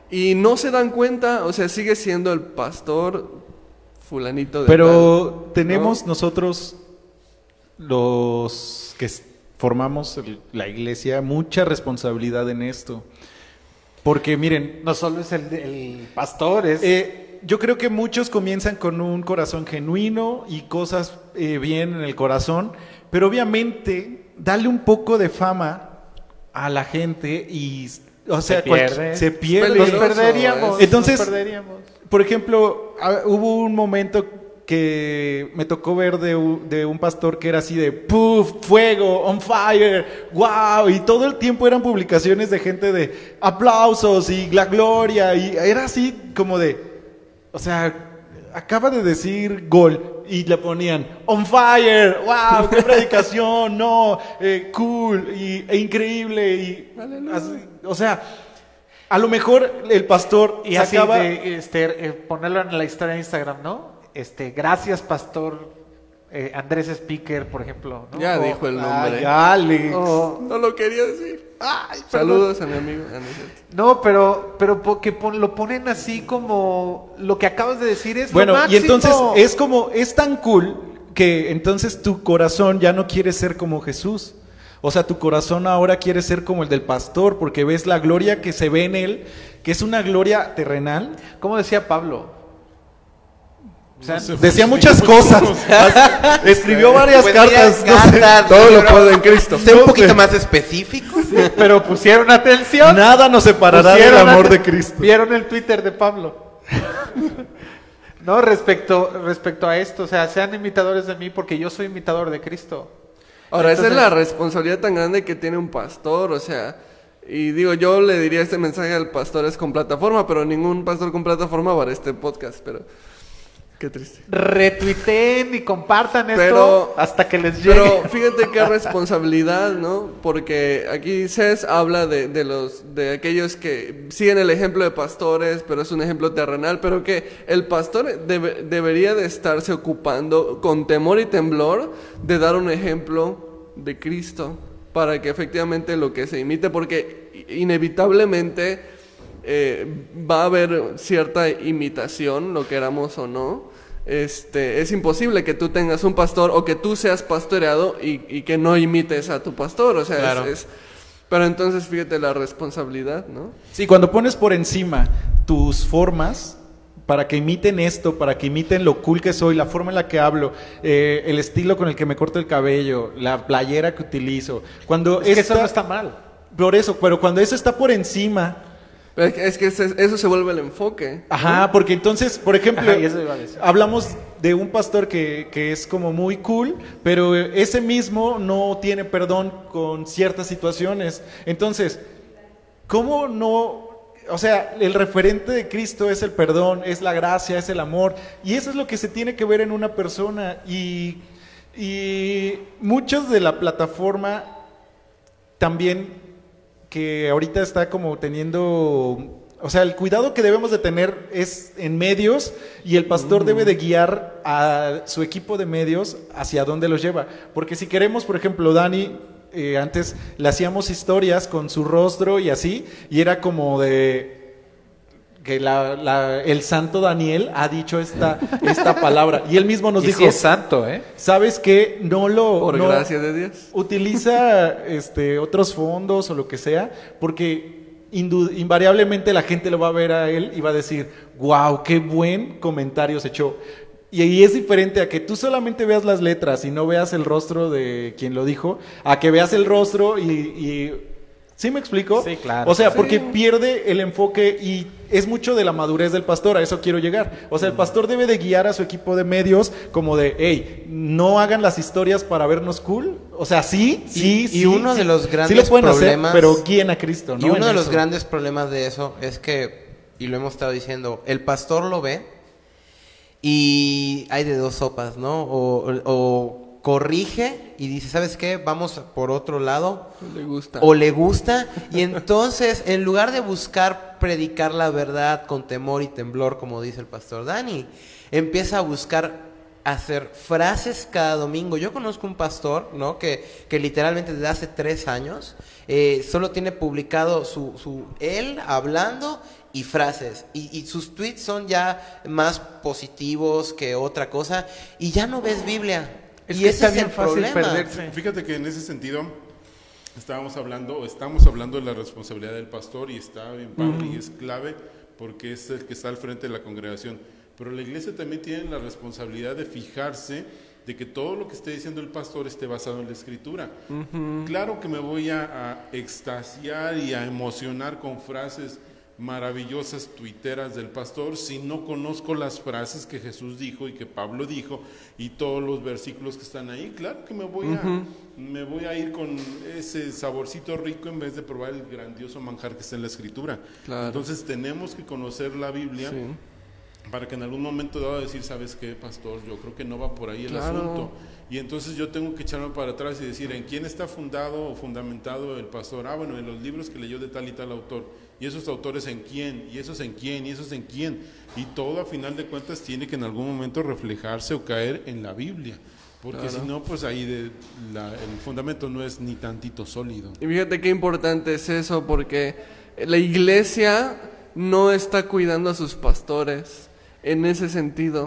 Y no se dan cuenta, o sea, sigue siendo el pastor fulanito de Pero tal, tenemos ¿no? nosotros, los que formamos el- la iglesia, mucha responsabilidad en esto. Porque miren, No solo es el, el pastor, es... eh, yo creo que muchos comienzan con un corazón genuino y cosas eh, bien en el corazón, pero obviamente darle un poco de fama a la gente y, o sea, Se pierde. se pierde. nos perderíamos. es- Entonces- nos perderíamos. Por ejemplo, ah, hubo un momento que me tocó ver de, de un pastor que era así de puff, fuego, on fire, wow, y todo el tiempo eran publicaciones de gente de aplausos y la gloria, y era así como de, o sea, acaba de decir gol y le ponían on fire, wow, qué predicación, no, eh, cool y, e increíble, y así, o sea, a lo mejor el pastor Y así sacaba- de, este, eh, ponerlo en la historia de Instagram, ¿no? Este, gracias, pastor eh, Andrés Speaker, por ejemplo. ¿no? Ya O- dijo el Ay, nombre. Alex. o- No lo quería decir. Ay, perdón. Saludos a mi amigo. No pero, pero po- que pon- lo ponen así como lo que acabas de decir es Bueno, lo y entonces es como, es tan cool que entonces tu corazón ya no quiere ser como Jesús. O sea, tu corazón ahora quiere ser como el del pastor, porque ves la gloria que se ve en él, que es una gloria terrenal. ¿Cómo decía Pablo? O sea, Decía muchas cosas. Escribió varias Pues cartas. no sé. cartas, Todo lo puedo en Cristo. Sé un poquito más específico. pero pusieron atención. Nada nos separará del amor de Cristo. Vieron el Twitter de Pablo. no, respecto, respecto a esto, o sea, sean imitadores de mí porque yo soy imitador de Cristo. Ahora, esa es la responsabilidad tan grande que tiene un pastor, o sea, y digo, yo le diría este mensaje al pastor es con plataforma, pero ningún pastor con plataforma va a este podcast, pero qué triste. Retuiteen y compartan esto hasta que les llegue. Pero fíjate qué responsabilidad, ¿no? Porque aquí Cés habla de, de los de aquellos que siguen el ejemplo de pastores, pero es un ejemplo terrenal, pero que el pastor debe- debería de estarse ocupando con temor y temblor de dar un ejemplo de Cristo para que efectivamente lo que se imite, porque inevitablemente eh, va a haber cierta imitación, lo queramos o no. Este, es imposible que tú tengas un pastor o que tú seas pastoreado y, y que no imites a tu pastor, o sea, Claro. es, pero entonces fíjate la responsabilidad, ¿no? Sí, cuando pones por encima tus formas para que imiten esto, para que imiten lo cool que soy, la forma en la que hablo, eh, el estilo con el que me corto el cabello, la playera que utilizo. Cuando es que eso no está mal. Por eso, pero cuando eso está por encima es que, es que ese- eso se vuelve el enfoque. Ajá, porque entonces, por ejemplo, Ajá, y eso iba a decir. hablamos de un pastor que, que es como muy cool, pero ese mismo no tiene perdón con ciertas situaciones. Entonces, ¿cómo no? O sea, el referente de Cristo es el perdón, es la gracia, es el amor, y eso es lo que se tiene que ver en una persona. Y, y muchos de la plataforma también que ahorita está como teniendo, o sea, el cuidado que debemos de tener es en medios y el pastor debe de guiar a su equipo de medios hacia dónde los lleva. Porque si queremos, por ejemplo, Dani, eh, antes le hacíamos historias con su rostro y así, y era como de que la- la- el santo Daniel ha dicho esta, esta palabra. Y él mismo nos y dijo, es santo, ¿eh? ¿sabes qué? No lo... Por no- gracia de Dios. utiliza este otros fondos o lo que sea, porque invariablemente la gente lo va a ver a él y va a decir, wow, qué buen comentario se echó. Y ahí es diferente a que tú solamente veas las letras y no veas el rostro de quien lo dijo, a que veas el rostro y... y- ¿Sí me explico? Sí, claro. O sea, porque pierde el enfoque y es mucho de la madurez del pastor, a eso quiero llegar. O sea, el pastor debe de guiar a su equipo de medios como de, hey, no hagan las historias para vernos cool. O sea, sí, sí, y sí. uno sí, de los sí grandes lo pueden problemas- hacer, pero guíen a Cristo, ¿no? Y uno de los eso. grandes problemas de eso es que, y lo hemos estado diciendo, el pastor lo ve y hay de dos sopas, ¿no? O, o corrige y dice, ¿sabes qué? Vamos por otro lado. Le gusta. O le gusta. Y entonces, en lugar de buscar predicar la verdad con temor y temblor, como dice el pastor Dani, empieza a buscar hacer frases cada domingo. Yo conozco un pastor, ¿no? Que, que literalmente desde hace tres años eh, solo tiene publicado su, su él hablando y frases. Y, y sus tweets son ya más positivos que otra cosa. Y ya no ves Biblia. Es y que ese está es bien el fácil problema. perderse. Fíjate que en ese sentido estábamos hablando, o estamos hablando de la responsabilidad del pastor y está bien padre y es clave porque es el que está al frente de la congregación. Pero la iglesia también tiene la responsabilidad de fijarse de que todo lo que esté diciendo el pastor esté basado en la escritura. Claro que me voy a, a extasiar y a emocionar con frases maravillosas tuiteras del pastor si no conozco las frases que Jesús dijo y que Pablo dijo y todos los versículos que están ahí. Claro que me voy a me voy a ir con ese saborcito rico en vez de probar el grandioso manjar que está en la escritura. Claro. Entonces tenemos que conocer la Biblia Sí. para que en algún momento dado decir, ¿sabes qué, pastor? Yo creo que no va por ahí el Claro. asunto. Y entonces yo tengo que echarme para atrás y decir, ¿en quién está fundado o fundamentado el pastor? Ah, bueno, en los libros que leyó de tal y tal autor. ¿Y esos autores en quién? ¿Y esos en quién? ¿Y esos en quién? Y todo a final de cuentas tiene que en algún momento reflejarse o caer en la Biblia. Porque si no, pues ahí de la- el fundamento no es ni tantito sólido. Y fíjate qué importante es eso, porque la iglesia no está cuidando a sus pastores en ese sentido.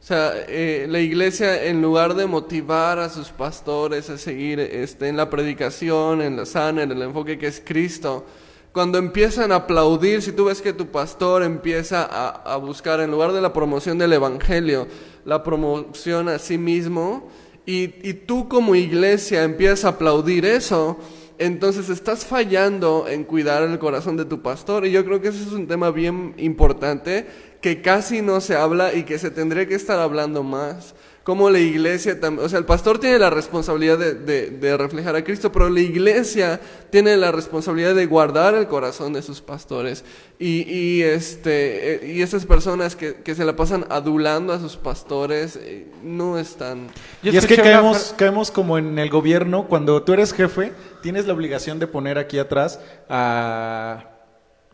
O sea, eh, la iglesia en lugar de motivar a sus pastores a seguir este, en la predicación, en la sana, en el enfoque que es Cristo, cuando empiezan a aplaudir, si tú ves que tu pastor empieza a, a buscar, en lugar de la promoción del Evangelio, la promoción a sí mismo, y, y tú como iglesia empiezas a aplaudir eso, entonces estás fallando en cuidar el corazón de tu pastor. Y yo creo que ese es un tema bien importante que casi no se habla y que se tendría que estar hablando más. Como la iglesia también, o sea, el pastor tiene la responsabilidad de, de- de reflejar a Cristo, pero la iglesia tiene la responsabilidad de guardar el corazón de sus pastores. Y, y, este, eh, y esas personas que, que se la pasan adulando a sus pastores eh, no están... Yo y es que caemos, caemos como en el gobierno, cuando tú eres jefe, tienes la obligación de poner aquí atrás a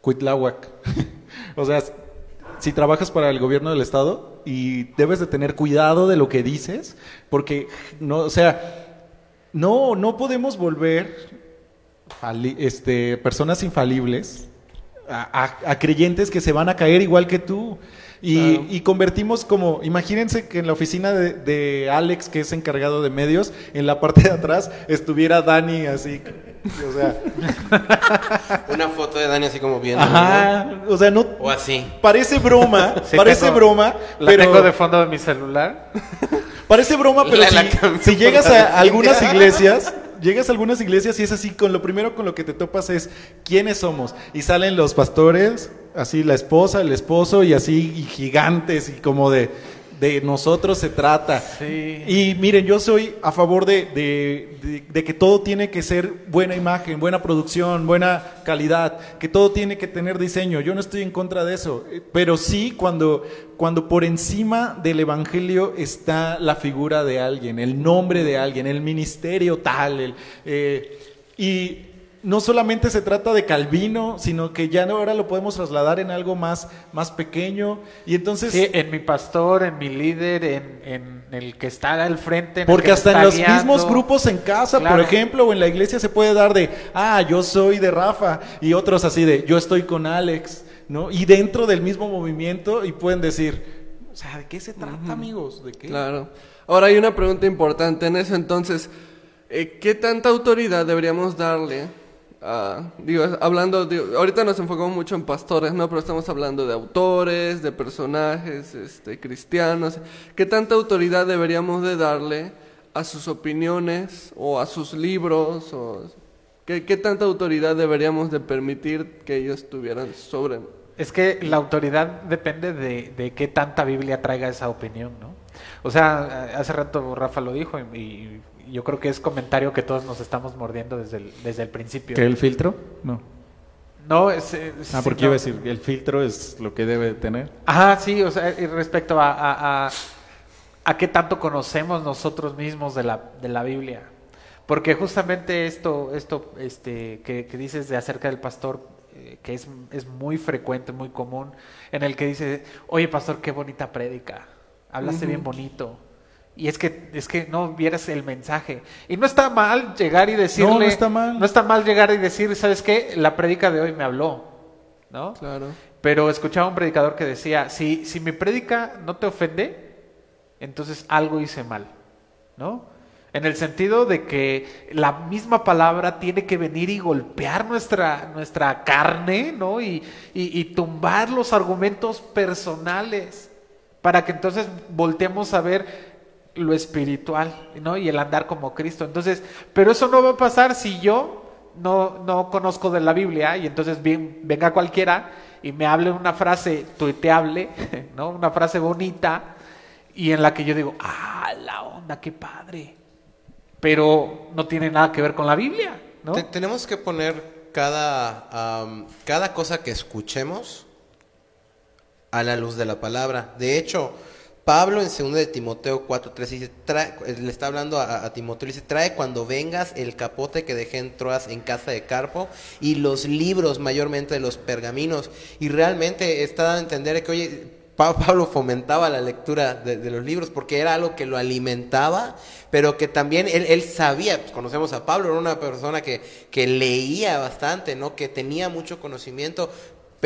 Cuitláhuac. o sea, si trabajas para el gobierno del estado y debes de tener cuidado de lo que dices, porque no, o sea, no, no podemos volver este, personas infalibles a- a creyentes que se van a caer igual que tú. Y, Claro. y convertimos como, imagínense que en la oficina de, de Alex, que es encargado de medios, en la parte de atrás estuviera Dani así. O sea, Una foto de Dani así como viendo. ajá, o sea, no, O así. parece broma, Sí, parece tengo- broma, La pero tengo de fondo de mi celular. parece broma, pero La- si, llegas a algunas iglesias, llegas a algunas iglesias y es así, con lo primero con lo que te topas es quiénes somos. Y salen los pastores, así la esposa, el esposo y así y gigantes y como de, de nosotros se trata. Sí. Y miren, yo soy a favor de, de- de- de que todo tiene que ser buena imagen, buena producción, buena calidad, que todo tiene que tener diseño. Yo no estoy en contra de eso, eh, pero sí cuando, cuando por encima del evangelio está la figura de alguien, el nombre de alguien, el ministerio tal, el, eh, y no solamente se trata de Calvino, sino que ya ahora lo podemos trasladar en algo más, más pequeño. Y entonces... Sí, en mi pastor, en mi líder, en, en el que está al frente. en Porque que hasta en los guiando. mismos grupos en casa, Claro. por ejemplo, o en la iglesia se puede dar de, ah, yo soy de Rafa, y otros así de, yo estoy con Alex, ¿no? Y dentro del mismo movimiento, y pueden decir, o sea, ¿de qué se trata, amigos? ¿De qué? Claro. Ahora hay una pregunta importante en eso, entonces, eh, ¿qué tanta autoridad deberíamos darle? A- digo, hablando, ahorita nos enfocamos mucho en pastores, ¿no? Pero estamos hablando de autores, de personajes, este, cristianos. ¿Qué tanta autoridad deberíamos de darle a sus opiniones o a sus libros? O, ¿qué, qué tanta autoridad deberíamos de permitir que ellos tuvieran sobre? Es que la autoridad depende de, de qué tanta Biblia traiga esa opinión, ¿no? O sea, hace rato Rafa lo dijo y yo creo que es comentario que todos nos estamos mordiendo desde el, desde el principio. ¿Que el filtro? No. No, es... es- Ah, porque no. iba a decir, el filtro es lo que debe tener. Ajá, sí, o sea, y respecto a, a, a, a qué tanto conocemos nosotros mismos de la, de la Biblia. Porque justamente esto, esto este, que, que dices de acerca del pastor, eh, que es, es muy frecuente, muy común, en el que dice, oye pastor, qué bonita prédica, hablaste bien bonito. Y es que, es que no vieras el mensaje. Y no está mal llegar y decirle... No, no está mal. No está mal llegar y decir, ¿sabes qué? La prédica de hoy me habló. ¿No? Claro. Pero escuchaba un predicador que decía, si, si mi prédica no te ofende, entonces algo hice mal, ¿no? En el sentido de que la misma palabra tiene que venir y golpear nuestra, nuestra carne, ¿no? Y, y- y tumbar los argumentos personales para que entonces volteemos a ver lo espiritual, ¿no? Y el andar como Cristo. Entonces, pero eso no va a pasar si yo no, no conozco de la Biblia y entonces bien, venga cualquiera y me hable una frase tuiteable, ¿no? Una frase bonita y en la que yo digo, ah, la onda, qué padre. Pero no tiene nada que ver con la Biblia, ¿no? Te- tenemos que poner cada, am, cada cosa que escuchemos a la luz de la palabra. De hecho, Pablo en 2 de Timoteo 4.3 dice, trae- le está hablando a, Timoteo, le dice, trae cuando vengas el capote que dejé en Troas en casa de Carpo y los libros mayormente de los pergaminos. Y realmente está dando a entender que, oye, Pa- Pablo fomentaba la lectura de, de los libros porque era algo que lo alimentaba, pero que también él, él sabía, pues, conocemos a Pablo, era una persona que, que leía bastante, ¿no? que tenía mucho conocimiento,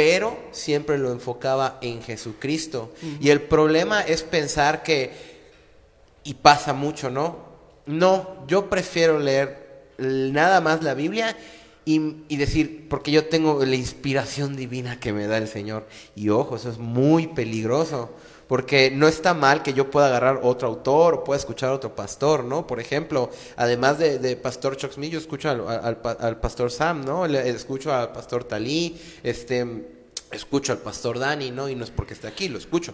pero siempre lo enfocaba en Jesucristo. Y el problema es pensar que, y pasa mucho, ¿no? No, yo prefiero leer nada más la Biblia y, y decir, porque yo tengo la inspiración divina que me da el Señor. Y ojo, eso es muy peligroso, porque no está mal que yo pueda agarrar otro autor o pueda escuchar a otro pastor, ¿no? Por ejemplo, además de, de Pastor Smith, yo escucho al, al- Pastor Sam, ¿no? Le- escucho al Pastor Talí, este, escucho al Pastor Dani, ¿no? Y no es porque esté aquí, lo escucho.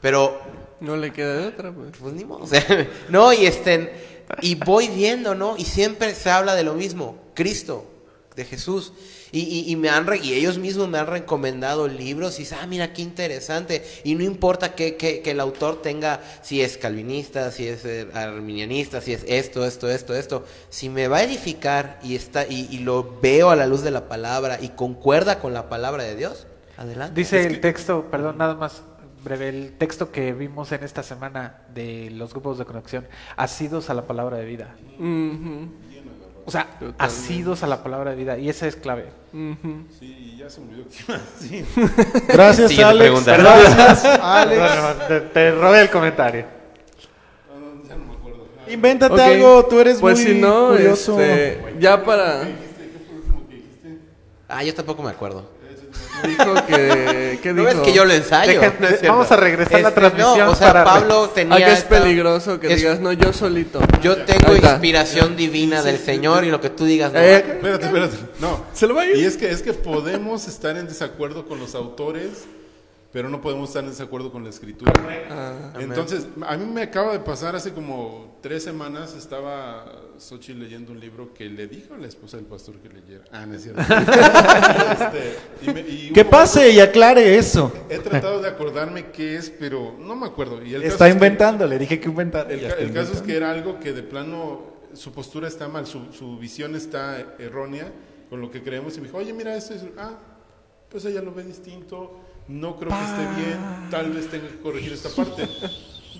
Pero No le queda de otra, pues. pues ni modo. o sea, no, y estén, y voy viendo, ¿no? Y siempre se habla de lo mismo, Cristo, de Jesús. Y, y- y me han re- y ellos mismos me han recomendado libros y dice, ah, mira qué interesante. Y no importa que, que- que el autor tenga, si es calvinista, si es eh, arminianista, si es esto, esto, esto, esto. Si me va a edificar y está, y, y lo veo a la luz de la palabra y concuerda con la palabra de Dios, adelante. Dice el texto, perdón, nada más breve, el texto que vimos en esta semana de los grupos de conexión, asidos a la palabra de vida. Ujú, O sea, Totalmente. asidos a la palabra de vida, y esa es clave. ujú. Sí, y ya se me olvidó decir. Gracias, Siguiente Alex. pregunta. Gracias, Alex. Bueno, te, te robé el comentario. Invéntate Ok, algo, tú eres Pues muy si no, curioso. este, ya para... Ah, yo tampoco me acuerdo. Dijo que... ¿Qué No dijo? es que yo lo ensayo. No es vamos a regresar a la Este, transmisión No, o sea, para- Pablo Ah, tenía. que es esta- peligroso que es- digas, no, yo solito. Yo tengo inspiración divina del Señor y lo que tú digas. no. Eh, Espérate, espérate. No. Se lo va a ir. Y es que, es que podemos estar en desacuerdo con los autores, pero no podemos estar en desacuerdo con la escritura. Ah, Entonces, a mí me acaba de pasar hace como tres semanas, estaba Sochi leyendo un libro que le dijo a la esposa del pastor que leyera. Ah, no es cierto. Este, y me- y Que pase y aclare eso. He tratado de acordarme qué es, pero no me acuerdo. Y el caso Está es que- inventando, le dije que inventar. el, el caso es inventando. que era algo que de plano su postura está mal, su, su visión está errónea con lo que creemos. Y me dijo, oye, mira, esto es. Ah, pues ella lo ve distinto. No creo que esté bien. Tal vez tenga que corregir esta parte.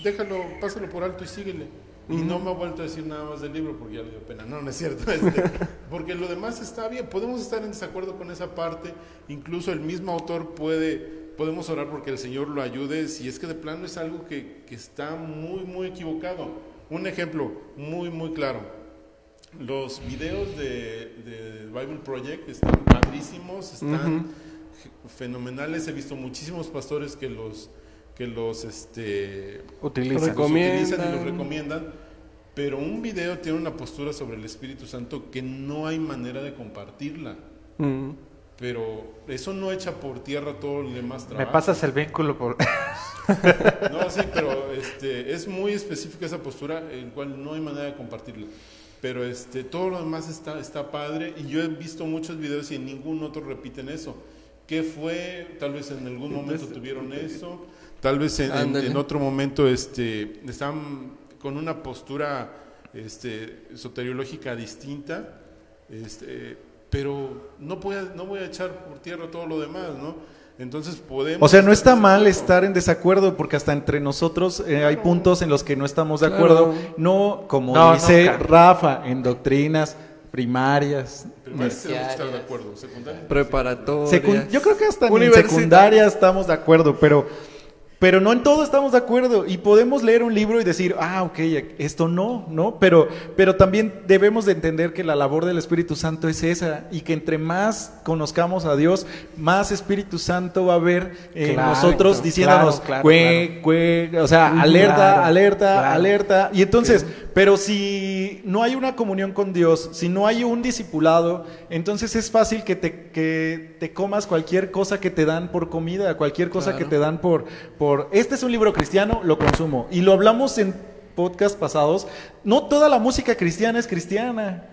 Déjalo, pásalo por alto y síguele. Y no me ha vuelto a decir nada más del libro porque ya le dio pena. No, no es cierto. este, porque lo demás está bien. Podemos estar en desacuerdo con esa parte. Incluso el mismo autor puede, podemos orar porque el Señor lo ayude si es que de plano es algo que, que está muy, muy equivocado. Un ejemplo muy, muy claro. Los videos de, de Bible Project están padrísimos, están fenomenales. He visto muchísimos pastores que los que los este Utilizan. los utilizan y los Recomiendan. Pero un video tiene una postura sobre el Espíritu Santo que no hay manera de compartirla. mm. Pero eso no echa por tierra todo el demás Me trabajo. pasas el vínculo por... No, sí, pero este, es muy específica esa postura, el cual no hay manera de compartirla. Pero este, todo lo demás está, está padre y yo he visto muchos videos y en ningún otro repiten eso. ¿Qué fue? Tal vez en algún momento tuvieron eso, tal vez en, en- Ándale. en otro momento este, están con una postura este, soteriológica distinta, este, pero no voy, a, no voy a echar por tierra todo lo demás, ¿no? Entonces podemos... O sea, no está mal estar en desacuerdo porque hasta entre nosotros eh, hay puntos en los que no estamos de Claro. acuerdo. No, como No, dice nunca. Rafa, en doctrinas primarias. Primero tenemos que estar de acuerdo, secundaria. Preparatoria. Secun- yo creo que hasta en secundaria estamos de acuerdo, pero, pero no en todo estamos de acuerdo. Y podemos leer un libro y decir, ah, ok, esto no, ¿no? Pero, pero también debemos de entender que la labor del Espíritu Santo es esa y que entre más conozcamos a Dios, más Espíritu Santo va a haber en Claro, nosotros diciéndonos, claro, claro, cue, cue, o sea, alerta, Claro, alerta, claro. alerta. Y entonces, pero si no hay una comunión con Dios, si no hay un discipulado, entonces es fácil que te, que te comas cualquier cosa que te dan por comida, cualquier cosa que te dan por, por... Este es un libro cristiano, lo consumo. Y lo hablamos en podcast pasados. No toda la música cristiana es cristiana.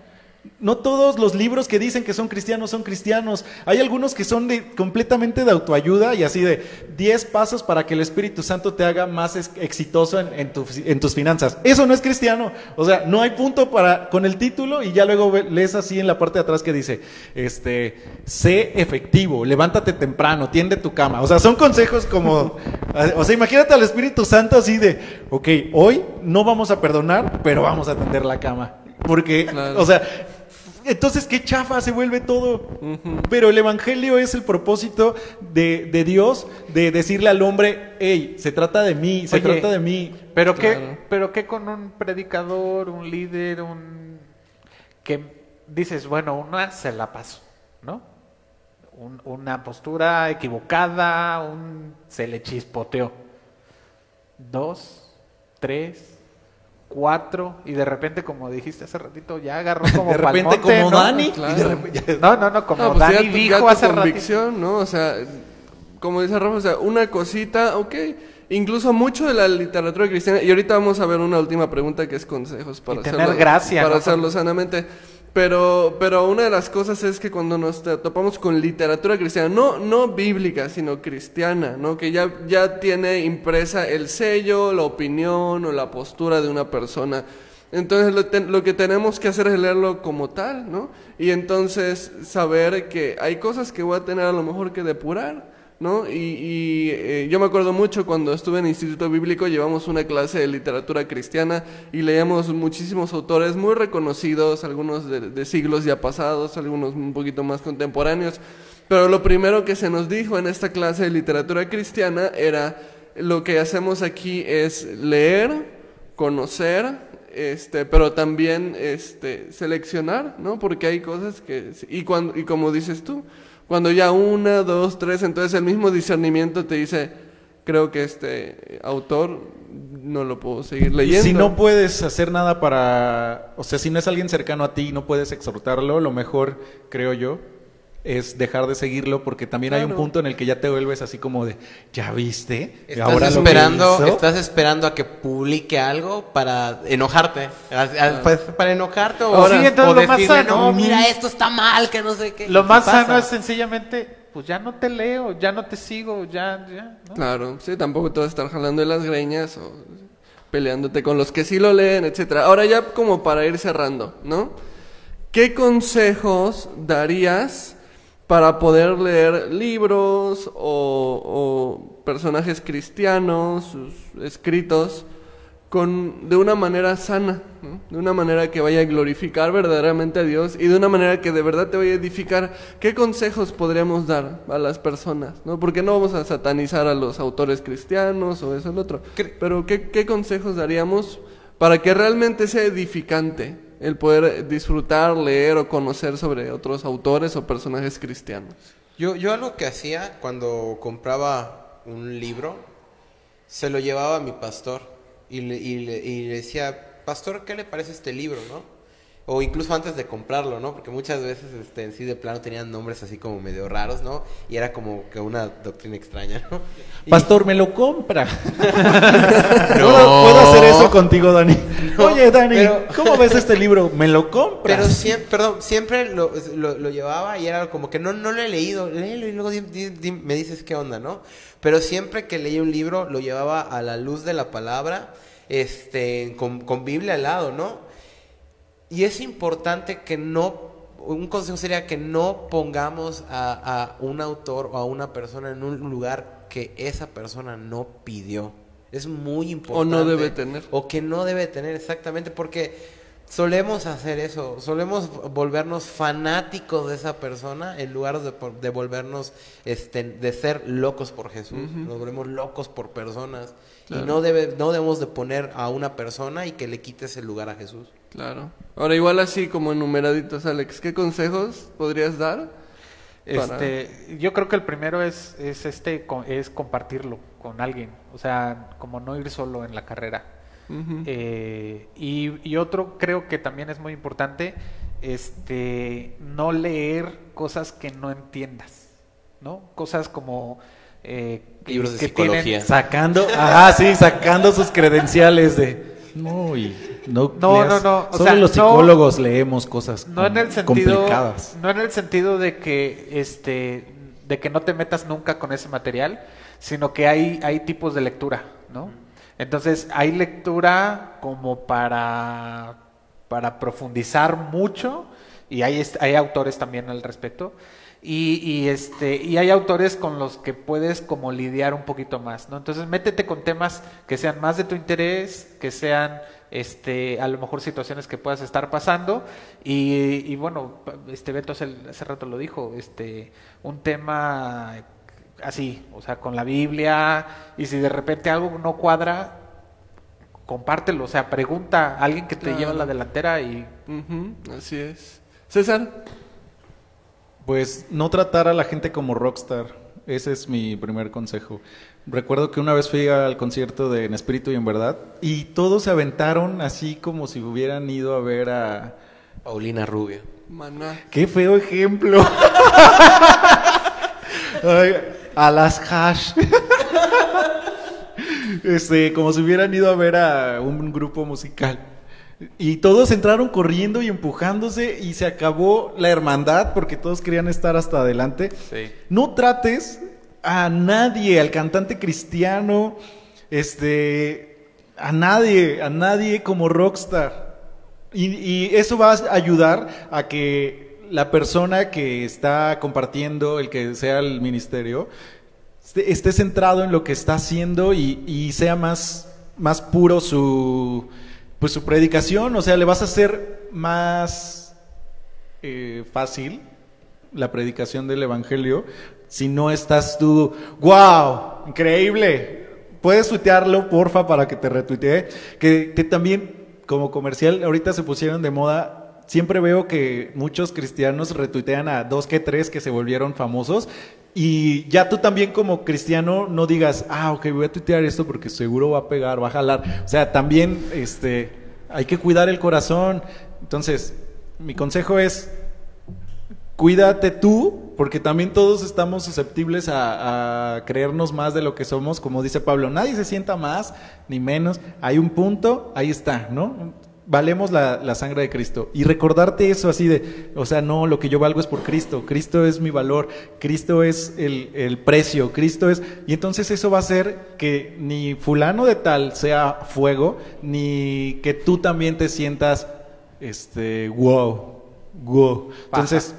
No todos los libros que dicen que son cristianos son cristianos. Hay algunos que son de, completamente de autoayuda y así de 10 pasos para que el Espíritu Santo te haga más ex- exitoso en, en tu- en tus finanzas. Eso no es cristiano. O sea, no hay punto para con el título y ya luego lees así en la parte de atrás que dice, este, sé efectivo, levántate temprano, tiende tu cama. O sea, son consejos como, o sea, imagínate al Espíritu Santo así de, ok, hoy no vamos a perdonar, pero vamos a tender la cama. Porque, Claro. o sea, entonces qué chafa se vuelve todo. Pero el Evangelio es el propósito de, de Dios de decirle al hombre, hey, se trata de mí, se Oye, trata de mí. Pero Claro. qué, pero qué con un predicador, un líder, un que dices, bueno, una se la paso, ¿no? Un- una postura equivocada, un se le chispoteó. Dos, tres, cuatro, y de repente, como dijiste hace ratito, ya agarró como de repente como ¿no? Dani. Claro. y de repente- No, no, no, como No, pues Dani ya tu- ya dijo tu hace ratito. convicción, ¿no? O sea, como dice Rafa, o sea, una cosita, ok. Incluso mucho de la literatura cristiana, y ahorita vamos a ver una última pregunta que es consejos para Y tener hacerlo, gracia, para ¿no? hacerlo sanamente. Pero, pero una de las cosas es que cuando nos topamos con literatura cristiana, no, no bíblica, sino cristiana, ¿no? Que ya, ya tiene impresa el sello, la opinión o la postura de una persona. Entonces lo, lo que tenemos que hacer es leerlo como tal, ¿no? Y entonces saber que hay cosas que voy a tener a lo mejor que depurar, ¿no? Y, eh, yo me acuerdo mucho cuando estuve en Instituto Bíblico, llevamos una clase de literatura cristiana y leíamos muchísimos autores muy reconocidos, algunos de, de siglos ya pasados, algunos un poquito más contemporáneos. Pero lo primero que se nos dijo en esta clase de literatura cristiana era lo que hacemos aquí es leer, conocer, este, pero también este, seleccionar, ¿no? Porque hay cosas que, y, cuando, y como dices tú, cuando ya una, dos, tres, entonces el mismo discernimiento te dice, creo que este autor no lo puedo seguir Y leyendo. si no puedes hacer nada para, o sea, si no es alguien cercano a ti y no puedes exhortarlo, lo mejor, creo yo, es dejar de seguirlo porque también hay un punto en el que ya te vuelves así como de, ¿ya viste? Estás que esperando, hizo". estás esperando a que publique algo para enojarte. A- a- pues, para enojarte o, Ahora- Sí, entonces o lo más sano. no, mira, esto está mal, que no sé qué. Lo ¿Qué más pasa? sano es sencillamente, pues ya no te leo, ya no te sigo, ya, ya. ¿no? Claro, sí, tampoco te vas a estar jalando de las greñas o peleándote con los que sí lo leen, etcétera. Ahora ya como para ir cerrando, ¿no? ¿Qué consejos darías para poder leer libros o, o personajes cristianos, sus escritos, con, de una manera sana, ¿no? de una manera que vaya a glorificar verdaderamente a Dios y de una manera que de verdad te vaya a edificar. ¿Qué consejos podríamos dar a las personas? ¿no? Porque no vamos a satanizar a los autores cristianos o eso lo otro. Pero ¿qué, qué consejos daríamos para que realmente sea edificante el poder disfrutar, leer o conocer sobre otros autores o personajes cristianos? Yo, yo algo que hacía cuando compraba un libro, se lo llevaba a mi pastor y le, y le- y le decía, pastor, ¿qué le parece este libro, no? O incluso antes de comprarlo, ¿no? Porque muchas veces este, en sí de plano tenían nombres así como medio raros, ¿no? Y era como que una doctrina extraña, ¿no? Y- Pastor, me lo compra. No. ¿Puedo, hacer eso contigo, Dani? No, Oye, Dani, pero- ¿cómo ves este libro? ¿Me lo compras? Pero siempre, perdón, siempre lo, lo- lo llevaba y era como que no, no lo he leído, léelo y luego di- di- di- me dices qué onda, ¿no? Pero siempre que leía un libro lo llevaba a la luz de la palabra, este, con, con Biblia al lado, ¿no? Y es importante que no, un consejo sería que no pongamos a, a un autor o a una persona en un lugar que esa persona no pidió. Es muy importante. debe tener. O que no debe tener, exactamente, porque solemos hacer eso, solemos volvernos fanáticos de esa persona en lugar de, de volvernos, este, de ser locos por Jesús, nos volvemos locos por personas y no, debe, no debemos de poner a una persona y que le quites el lugar a Jesús. Claro. Ahora igual así como enumeraditos, Alex, ¿qué consejos podrías dar? Para- Este, yo creo que el primero es, es este, co- es compartirlo con alguien, o sea, como no ir solo en la carrera. Eh, y, y otro creo que también es muy importante, este, no leer cosas que no entiendas, ¿no? Cosas como eh, que- Libros de que psicología. tienen- Sacando, ajá, sí, sacando sus credenciales de... No, y no, No, leas- no, no, o Solo sea, los no- psicólogos leemos cosas no en el sentido complicadas. no en el sentido de que este de que no te metas nunca con ese material sino que hay hay tipos de lectura no entonces hay lectura como para para profundizar mucho y hay hay autores también al respecto. Y, y, este y hay autores con los que puedes como lidiar un poquito más no entonces métete con temas que sean más de tu interés que sean este a lo mejor situaciones que puedas estar pasando y, y bueno este Beto hace, hace rato lo dijo este un tema así o sea con la Biblia y si de repente algo no cuadra compártelo o sea pregunta a alguien que te Claro. lleva la delantera y así es. César, Pues no tratar a la gente como rockstar. Ese es mi primer consejo. Recuerdo que una vez fui al concierto de En Espíritu y en Verdad y todos se aventaron así como si hubieran ido a ver a... Paulina Rubio. maná. ¡Qué feo ejemplo! Ay, a las hash. Este, como si hubieran ido a ver a un grupo musical. Y todos entraron corriendo y empujándose y se acabó la hermandad porque todos querían estar hasta adelante. Sí. No trates a nadie, al cantante cristiano, este, a nadie, a nadie como rockstar. Y, eso va a ayudar a que la persona que está compartiendo, el que sea el ministerio, esté, esté centrado en lo que está haciendo y, y sea más, más puro su, pues su predicación. O sea, le vas a hacer más eh, fácil la predicación del Evangelio si no estás tú, wow, increíble. Puedes tuitearlo, porfa, para que te retuitee. Que, que también como comercial, ahorita se pusieron de moda. Siempre veo que muchos cristianos retuitean a dos que tres que se volvieron famosos. Y ya tú también como cristiano no digas, ah, ok, voy a tuitear esto porque seguro va a pegar, va a jalar. O sea, también este, hay que cuidar el corazón. Entonces, mi consejo es, cuídate tú, porque también todos estamos susceptibles a, a creernos más de lo que somos, como dice Pablo, nadie se sienta más ni menos, hay un punto, ahí está, ¿no? Valemos la, la sangre de Cristo. Y recordarte eso así de, o sea, no, lo que yo valgo es por Cristo, Cristo es mi valor, Cristo es el, el precio, Cristo es... Y entonces eso va a hacer que ni fulano de tal sea fuego, ni que tú también te sientas, este, wow, wow. Entonces...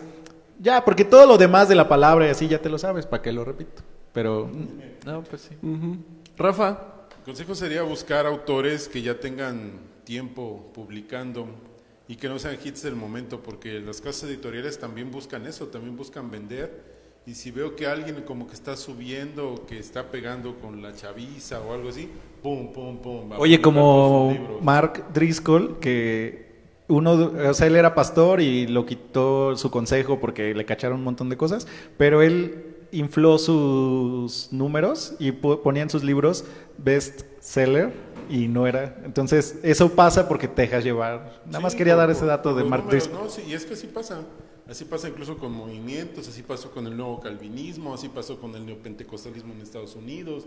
Ya, porque todo lo demás de la palabra y así ya te lo sabes, ¿para qué lo repito? Pero, No, pues sí. Ujú. Rafa, El consejo sería buscar autores que ya tengan tiempo publicando y que no sean hits del momento, porque las casas editoriales también buscan eso, también buscan vender. Y si veo que alguien como que está subiendo, que está pegando con la chaviza o algo así, pum, pum, pum. va Oye, como. Mark Driscoll, que uno, o sea, él era pastor y lo quitó su consejo porque le cacharon un montón de cosas, pero él infló sus números y ponía en sus libros best seller y no era. Entonces, eso pasa porque te dejas llevar. Nada más quería por- dar ese dato de Mark números. No, sí, y es que así pasa. Así pasa incluso con movimientos, así pasó con el nuevo calvinismo, así pasó con el neopentecostalismo en Estados Unidos,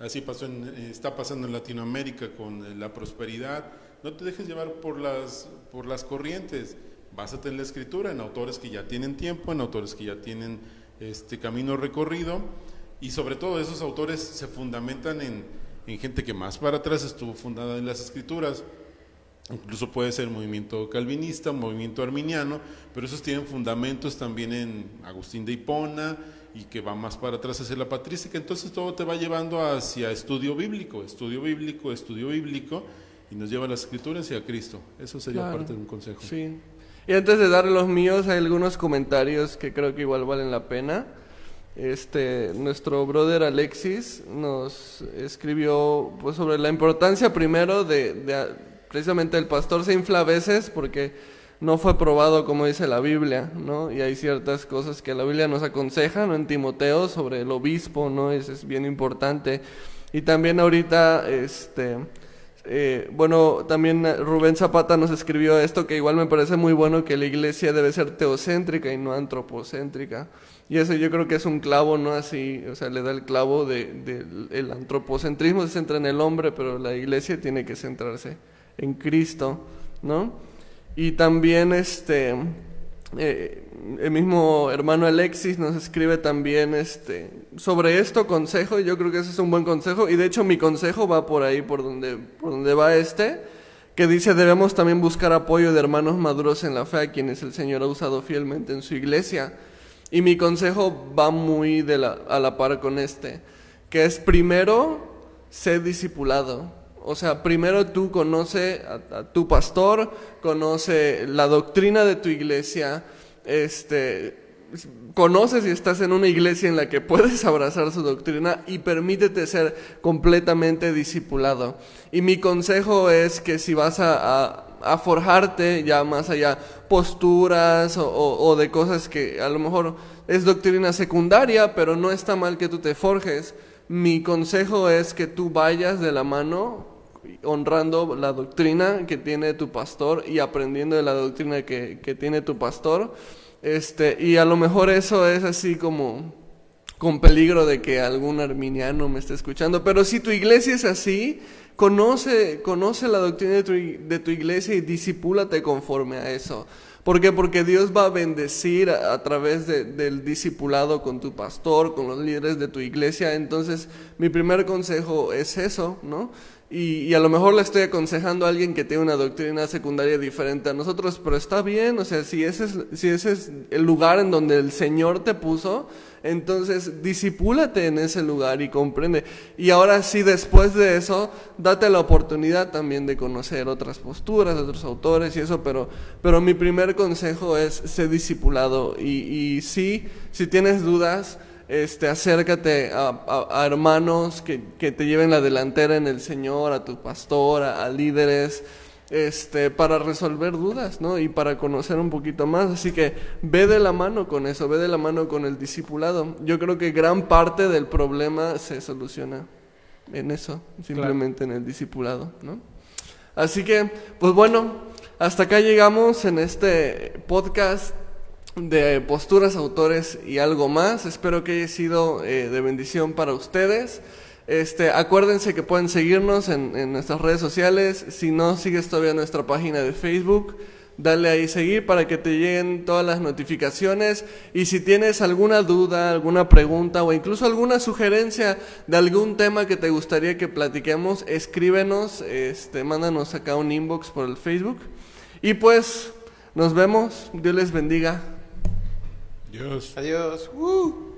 así pasó en, está pasando en Latinoamérica con eh, la prosperidad. No te dejes llevar por las, por las corrientes. Básate en la escritura, en autores que ya tienen tiempo, en autores que ya tienen este camino recorrido y sobre todo esos autores se fundamentan en, en gente que más para atrás estuvo fundada en las escrituras. Incluso puede ser movimiento calvinista, movimiento arminiano, pero esos tienen fundamentos también en Agustín de Hipona y que va más para atrás hacia la patrística. Entonces todo te va llevando hacia estudio bíblico, estudio bíblico, estudio bíblico y nos lleva a las escrituras y a Cristo. Eso sería Claro. parte de un consejo. Sí. Y antes de dar los míos, hay algunos comentarios que creo que igual valen la pena. Este, nuestro brother Alexis nos escribió pues, sobre la importancia primero de, de- precisamente el pastor se infla a veces porque no fue probado como dice la Biblia, ¿no? Y hay ciertas cosas que la Biblia nos aconseja, ¿no? En Timoteo sobre el obispo, ¿no? Eso es bien importante. Y también ahorita, este, eh, bueno, también eh, Rubén Zapata nos escribió esto que igual me parece muy bueno, que la iglesia debe ser teocéntrica y no antropocéntrica. Y eso yo creo que es un clavo, ¿no? Así, o sea, le da el clavo del de, el antropocentrismo, se centra en el hombre, pero la iglesia tiene que centrarse en Cristo, ¿no? Y también este... Eh, el mismo hermano Alexis nos escribe también este sobre esto consejo y yo creo que ese es un buen consejo y de hecho mi consejo va por ahí por donde por donde va este que dice debemos también buscar apoyo de hermanos maduros en la fe a quienes el Señor ha usado fielmente en su iglesia. Y mi consejo va muy de la, a la par con este que es primero ser discipulado. O sea, primero tú conoce a, a tu pastor, conoce la doctrina de tu iglesia, este, conoces si estás en una iglesia en la que puedes abrazar su doctrina y permítete ser completamente discipulado. Y mi consejo es que si vas a, forjarte ya más allá posturas o, de cosas que a lo mejor es doctrina secundaria, pero no está mal que tú te forjes. Mi consejo es que tú vayas de la mano honrando la doctrina que tiene tu pastor y aprendiendo de la doctrina que tiene tu pastor. Este, y a lo mejor eso es así como con peligro de que algún arminiano me esté escuchando, pero si tu iglesia es así, conoce, conoce la doctrina de tu, de tu iglesia y disipúlate conforme a eso. ¿Por qué? Porque Dios va a bendecir a, a través de- del discipulado con tu pastor, con los líderes de tu iglesia. Entonces, mi primer consejo es eso, ¿no? Y, a lo mejor le estoy aconsejando a alguien que tiene una doctrina secundaria diferente a nosotros, pero está bien, o sea, si ese es, si ese es el lugar en donde el Señor te puso, entonces disipúlate en ese lugar y comprende. Y ahora sí, después de eso, date la oportunidad también de conocer otras posturas, otros autores y eso, pero, pero mi primer consejo es ser discipulado. Y, y sí, si tienes dudas, este, acércate a, hermanos que, que te lleven la delantera en el Señor, a tu pastor, a, a líderes, este, para resolver dudas, ¿no? Y para conocer un poquito más. Así que ve de la mano con eso, ve de la mano con el discipulado. Yo creo que gran parte del problema se soluciona en eso, simplemente en el discipulado, ¿no? Así que, pues bueno, hasta acá llegamos en este podcast de posturas, autores y algo más. Espero que haya sido eh, de bendición para ustedes. Este, acuérdense que pueden seguirnos en, en nuestras redes sociales. Si no sigues todavía nuestra página de Facebook, dale ahí seguir para que te lleguen todas las notificaciones. Y si tienes alguna duda, alguna pregunta o incluso alguna sugerencia de algún tema que te gustaría que platiquemos, escríbenos, este, mándanos acá un inbox por el Facebook. Y pues nos vemos. Dios les bendiga. Adiós. ¡Uh!